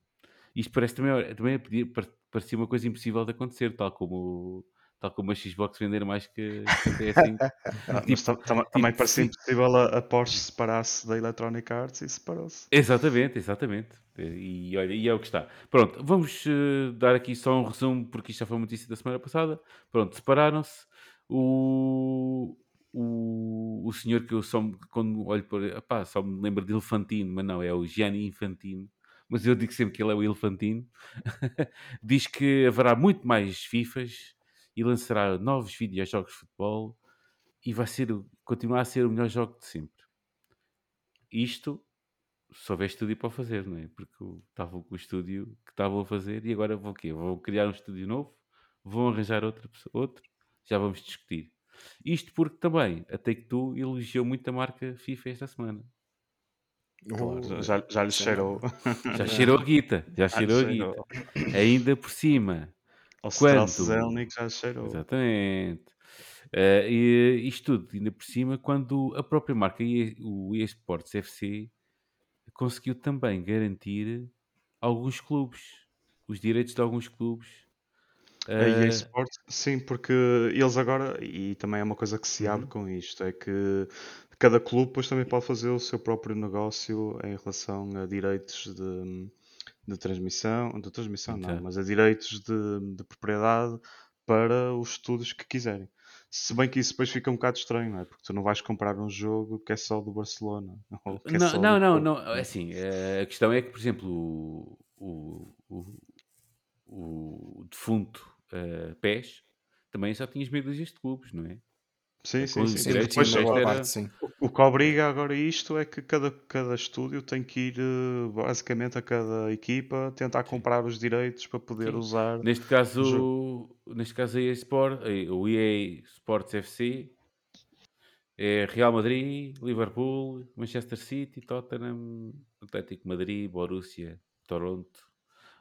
Isto parece também, também par- parecia uma coisa impossível de acontecer, tal como, tal como a Xbox vender mais que, que a PS5. Ah, Tipo- tam- tam- também tipo, parecia sim. impossível a, a Porsche separar-se da Electronic Arts e separou-se. Exatamente, exatamente. E olha, e é o que está. Pronto, vamos eh, dar aqui só um resumo, porque isto já foi uma notícia da semana passada. Pronto, separaram-se. O, o, o senhor que eu só quando olho para epá, só me lembro de Elefantino, mas não, é o Gianni Infantino. Mas eu digo sempre que ele é o Elefantino. Diz que haverá muito mais FIFAs e lançará novos videojogos de futebol e vai ser, continuar a ser o melhor jogo de sempre. Isto se houver estúdio para fazer, não é? Porque estavam com o estúdio que estavam a fazer e agora vão o quê? Vão criar um estúdio novo? Vão arranjar outra, pessoa- outro? Já vamos discutir. Isto porque também a Take-Two elogiou muito a marca FIFA esta semana. Claro, Uh, já, já lhe cheirou. Já cheirou a guita, já Já cheirou a guita. Ainda por cima, Ao Quando? Já cheirou. Exatamente. Eh, e isto tudo, ainda por cima, quando a própria marca, o EA Sports FC, conseguiu também garantir alguns clubes, os direitos de alguns clubes. A EA Eh, Sports, sim, porque eles agora, e também é uma coisa que se abre Uhum. com isto, é que cada clube depois também pode fazer o seu próprio negócio em relação a direitos de, de transmissão, de transmissão não, Então. mas a direitos de, de propriedade para os estúdios que quiserem. Se bem que isso depois fica um bocado estranho, não é? Porque tu não vais comprar um jogo que é só do Barcelona. ou que é Não, só não, não, não, é assim, eh, a questão é que, por exemplo, o, o, o, o defunto eh, PES também só tinha as meia dúzias de clubes, não é? Sim, sim, sim. Sim, direitos Depois, era- parte, sim. O que obriga agora isto é que cada, cada estúdio tem que ir, eh, basicamente, a cada equipa tentar comprar os direitos para poder Sim. usar. Neste caso, neste caso a EA Sport, o EA Sports FC é Real Madrid, Liverpool, Manchester City, Tottenham, Atlético Madrid, Borussia, Toronto,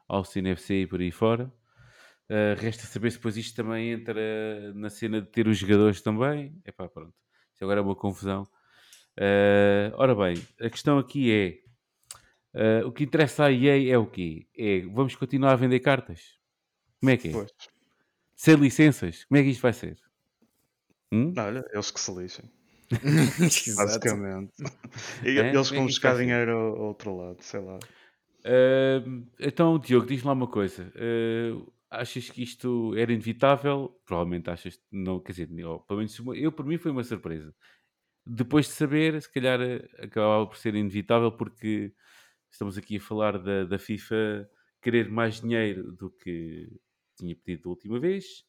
Austin FC e por aí fora. Uh, resta saber se depois isto também entra na cena de ter os jogadores também. Epá, pronto. Isto agora é uma confusão. Uh, ora bem, a questão aqui é uh, o que interessa à EA é o quê? É vamos continuar a vender cartas? Como é que é? Pois. Sem licenças? Como é que isto vai ser? Hum? Olha, eles que se lixem, basicamente. E É? Eles é vão isto buscar dinheiro ao ao outro lado, sei lá. Uh, então, Diogo, diz-me lá uma coisa. Uh, achas que isto era inevitável? Provavelmente achas não, quer dizer, ou, pelo menos eu, para mim, foi uma surpresa. Depois de saber, se calhar eh, acabava por ser inevitável, porque estamos aqui a falar da, da FIFA querer mais dinheiro do que tinha pedido da última vez,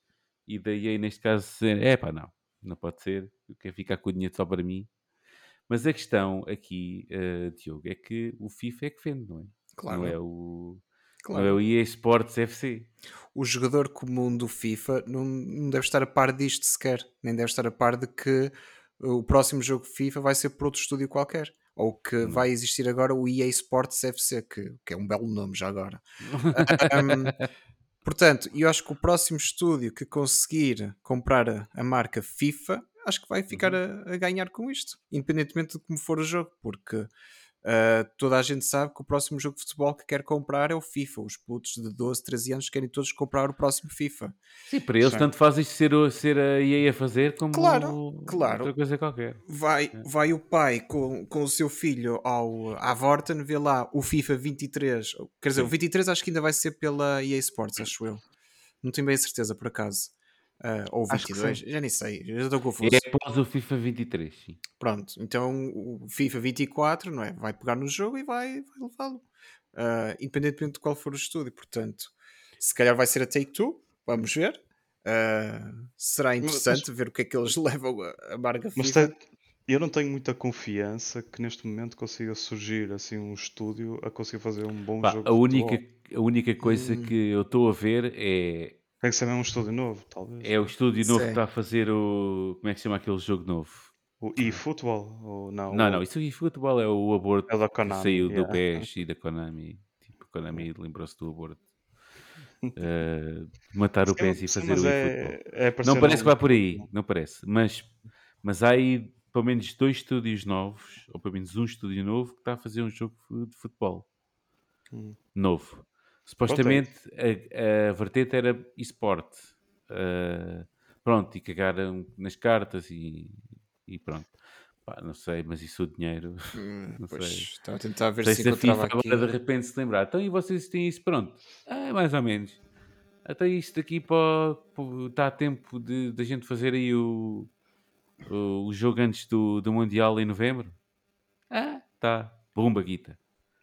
e daí aí, neste caso, dizer: é pá, não, não pode ser, eu quero ficar com o dinheiro só para mim. Mas a questão aqui, uh, Diogo, é que o FIFA é que vende, não é? Claro. Não é o, Claro. é o EA Sports FC. o jogador comum do FIFA não, não deve estar a par disto sequer, nem deve estar a par de que o próximo jogo FIFA vai ser por outro estúdio qualquer. Ou que Não. vai existir agora o EA Sports FC, que, que é um belo nome já agora. Ahm, portanto, eu acho que o próximo estúdio que conseguir comprar a, a marca FIFA, acho que vai ficar Uhum. a, a ganhar com isto, independentemente de como for o jogo, porque ah, toda a gente sabe que o próximo jogo de futebol que quer comprar é o FIFA. Os putos de 12, 13 anos querem todos comprar o próximo FIFA. Sim, para eles Sim. tanto faz isto ser, o- ser a EA a fazer como Claro, claro. outra coisa qualquer. Vai, vai o pai com, com o seu filho ao, à Vorten, vê lá o FIFA 23. Quer dizer, o Sim. 23 acho que ainda vai ser pela EA Sports, acho eu. Não tenho bem a certeza, por acaso. Ah, ou Acho que 22, já nem sei, já estou confuso. É após o FIFA 23, sim. Pronto, então o FIFA 24 não é? vai pegar no jogo e vai, vai levá-lo. Ah, independentemente de qual for o estúdio. Portanto, se calhar vai ser a Take Two, vamos ver. Ah, será interessante ver o que é que eles levam a, a marca Mas FIFA. tem- eu não tenho muita confiança que neste momento consiga surgir assim um estúdio a conseguir fazer um bom Pá, jogo a, única, a única coisa Hum. que eu estou a ver é, Tem que ser mesmo um estúdio novo, talvez. é o estúdio novo Sim. que está a fazer o. Como é que se chama aquele jogo novo? O eFootball? Ou não? Não, o- não, isso aí futebol é o aborto É o da que Konami, saiu do yeah. PES e da Konami. Tipo, a Konami lembrou-se do aborto. De matar o PES e fazer o é- eFootball. é Não parece que vai por aí, não parece. Mas, mas há aí pelo menos dois estúdios novos, ou pelo menos um estúdio novo, que está a fazer um jogo de futebol Hum. novo. Supostamente a, a vertente era esporte. Uh, pronto, e cagaram nas cartas e, e pronto. Pá, não sei, mas isso o dinheiro. Hum, Não pois, sei. estava a tentar ver sei se se a FIFA aqui. agora de repente se lembrar. Então e vocês têm isso pronto? Ah, mais ou menos. Até isto aqui para, está a tempo de, de a gente fazer aí o, o, o jogo antes do, do Mundial em novembro? Ah, tá. Bomba, guita.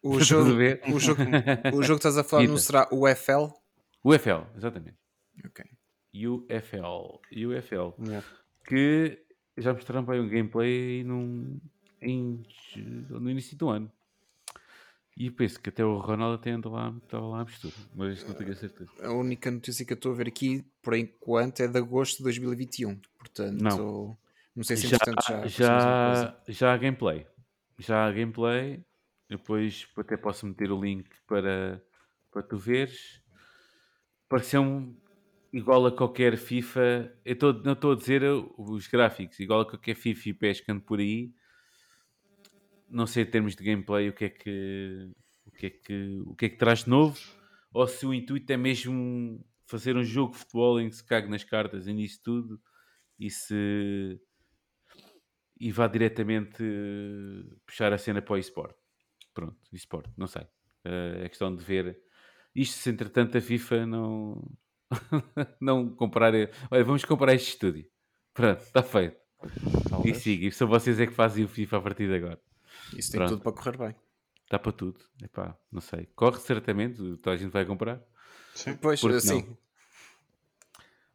O jogo, o, jogo, o jogo que estás a falar não será o FL? UFL, exatamente. Ok. UFL. UFL. Yeah. Que já mostraram bem um gameplay num, em, no início do ano. E penso que até o Ronaldo até anda lá, estava lá a mistura, mas não tenho a certeza. A única notícia que eu estou a ver aqui, por enquanto, é de agosto de 2021. Portanto, Não. não, sei se Já, já. já, já há gameplay. Já há gameplay. Depois até posso meter o link para, para tu veres. Pareceu-me igual a qualquer FIFA. Eu tô, não estou a dizer os gráficos, igual a qualquer FIFA e PES por aí. Não sei em termos de gameplay o que é que o que é que, o que, é que traz de novo. Ou se o intuito é mesmo fazer um jogo de futebol em que se cague nas cartas e nisso tudo. E se e vá diretamente eh, puxar a cena para o eSport. Pronto, eSport, não sei. Eh, é questão de ver. Isto, se entretanto a FIFA não, não comprar. Olha, vamos comprar este estúdio. Pronto, está feito. E Talvez. siga, e só vocês é que fazem o FIFA a partir de agora. Isso tem Pronto. tudo para correr bem. Está para tudo. Epá, não sei. Corre certamente, toda a gente vai comprar. Sim. Pois, Porque assim,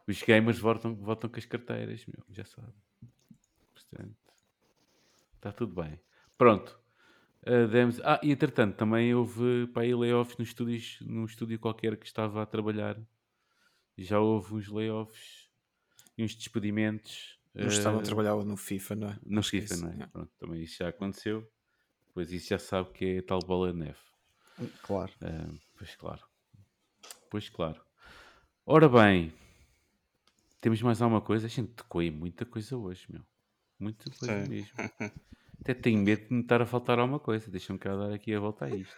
Os gamers votam, votam com as carteiras, meu, já sabe. Portanto, está tudo bem. Pronto. Ah, demos... Ah, e entretanto, também houve para aí layoffs nos estúdios, num estúdio qualquer que estava a trabalhar. Já houve uns layoffs e uns despedimentos. não estavam a ah, trabalhar no FIFA, não é? No que FIFA, isso, não é? é. Pronto, também isso já aconteceu. Pois isso já sabe que é tal bola de neve. Claro. Ah, pois claro. Pois claro. Ora bem, temos mais alguma coisa? A gente tocou aí muita coisa hoje, meu. Muita coisa Sim. mesmo. Até tenho medo de me estar a faltar alguma coisa. Deixa-me cá dar aqui a volta a isto.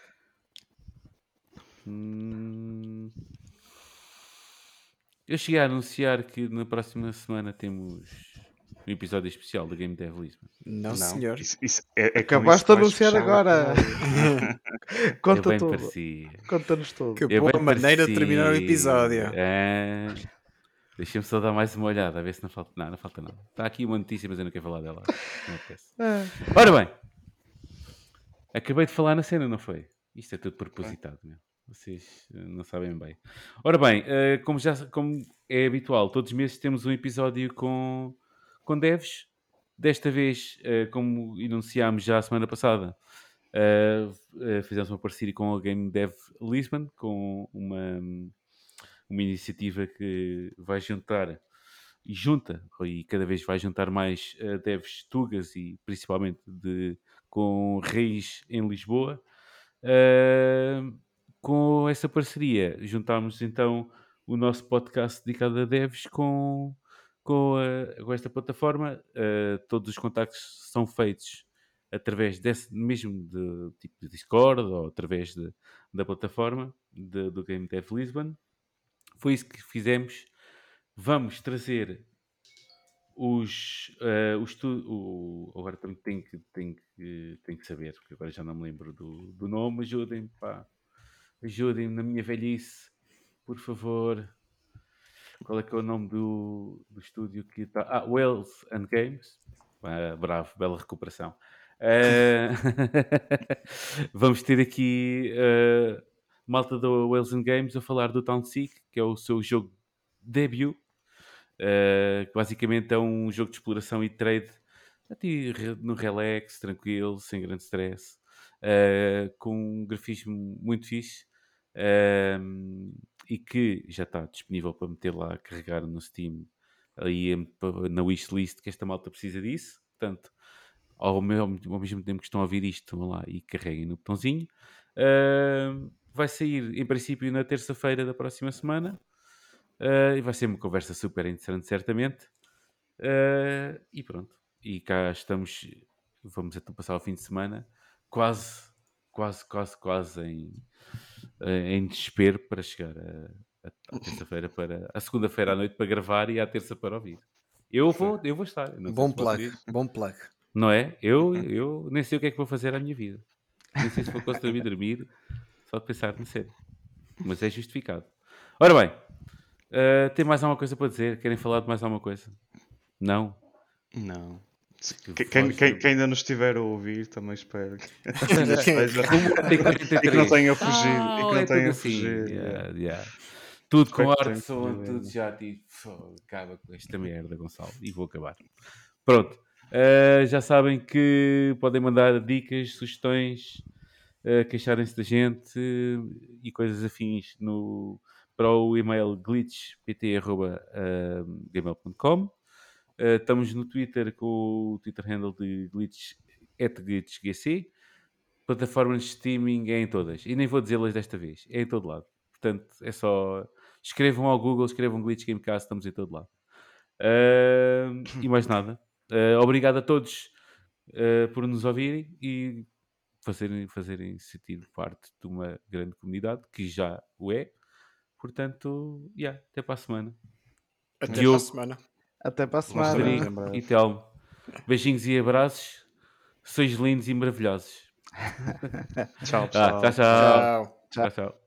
Hum, Eu cheguei a anunciar que na próxima semana temos um episódio especial da Game Dev Lisbon. Não, Não, senhor. Isso, isso é, é Acabaste de anunciar agora. Eu Conta tudo. parecia. Conta-nos tudo. Que Eu boa maneira de terminar o episódio. É. Deixa-me só dar mais uma olhada, a ver se não falta nada. Não falta nada. Está aqui uma notícia, mas eu não quero falar dela. Não. Ah, Ora bem, acabei de falar na cena, não foi? Isto é tudo propositado, meu. Vocês eh, não sabem bem. Ora bem, eh, como, já, como é habitual, todos os meses temos um episódio com, com devs. Desta vez, eh, como enunciámos já a semana passada, fizemos uma parceria com a Game Dev Lisbon, com uma, uma iniciativa que vai juntar e junta, e cada vez vai juntar mais eh, devs tugas e principalmente de, com raiz em Lisboa. Uh, com essa parceria, juntámos então o nosso podcast dedicado a devs com, com, a- com esta plataforma. Uh, todos os contactos são feitos através desse mesmo de, tipo de Discord ou através de- da plataforma de- do Game Dev Lisbon. Foi isso que fizemos. Vamos trazer os, eh, os tu- o, agora também tenho que, tenho, que, tenho que saber, porque agora já não me lembro do, do nome. Ajudem-me, pá. Ajudem-me na minha velhice, por favor. Qual é que é o nome do, do estúdio que está? Ah, and Games. Ah, bravo, bela recuperação. Eh, vamos ter aqui eh, malta do Wells and Games a falar do Town Seek, que é o seu jogo debut. Uh, que basicamente é um jogo de exploração e trade no relax, tranquilo, sem grande stress, uh, com um grafismo muito fixe um, e que já está disponível para meter lá carregar no Steam aí na wishlist que esta malta precisa disso. Portanto, ao, me- ao mesmo tempo que estão a ouvir isto, vão lá e carreguem no botãozinho. Uh, vai sair em princípio na terça-feira da próxima semana. Uh, e vai ser uma conversa super interessante, certamente. Uh, e pronto. E cá estamos. Vamos então passar o fim de semana quase, quase, quase, quase em, em desespero para chegar a, a- à terça-feira para a segunda-feira à noite para gravar e à terça para ouvir. Eu vou, eu vou estar. eu Bom plug, bom plug. não é? Eu, eu nem sei o que é que vou fazer à minha vida. Nem sei se vou conseguir dormir só de pensar na série. Mas é justificado. Ora bem, eh, tem mais alguma coisa para dizer? Querem falar de mais alguma coisa? Não? Não. Que Quem, quem- quem ainda nos estiver a ouvir, também espero que Quem- esteja- Tem 43. e que não tenha fugido. Ah, e que não é tenha tudo assim. fugido. Yeah, yeah. Tudo com Espero arte, som, fugido, tudo é. já tipo, acaba com esta merda, Gonçalo. E vou acabar. Pronto. Uh, já sabem que podem mandar dicas, sugestões, uh, queixarem-se da gente e coisas afins no, para o e-mail glitchpt.gmail.com Uh, estamos no Twitter com o Twitter handle de glitch, glitchgc. Plataformas de streaming é em todas. E nem vou dizê-las desta vez. É em todo lado. Portanto, é só... Escrevam ao Google, escrevam Glitch Gamecast, estamos em todo lado. Uh, e mais nada. Uh, obrigado a todos por nos ouvirem e fazerem, fazerem sentir parte de uma grande comunidade, que já o é. Portanto, yeah, até para a semana. Até Diogo. para a semana. Até para a semana. Rodrigo e Telmo. Beijinhos e abraços. Sois lindos e maravilhosos. Tchau, Ah, pessoal. tchau, tchau. Tchau. tchau, tchau.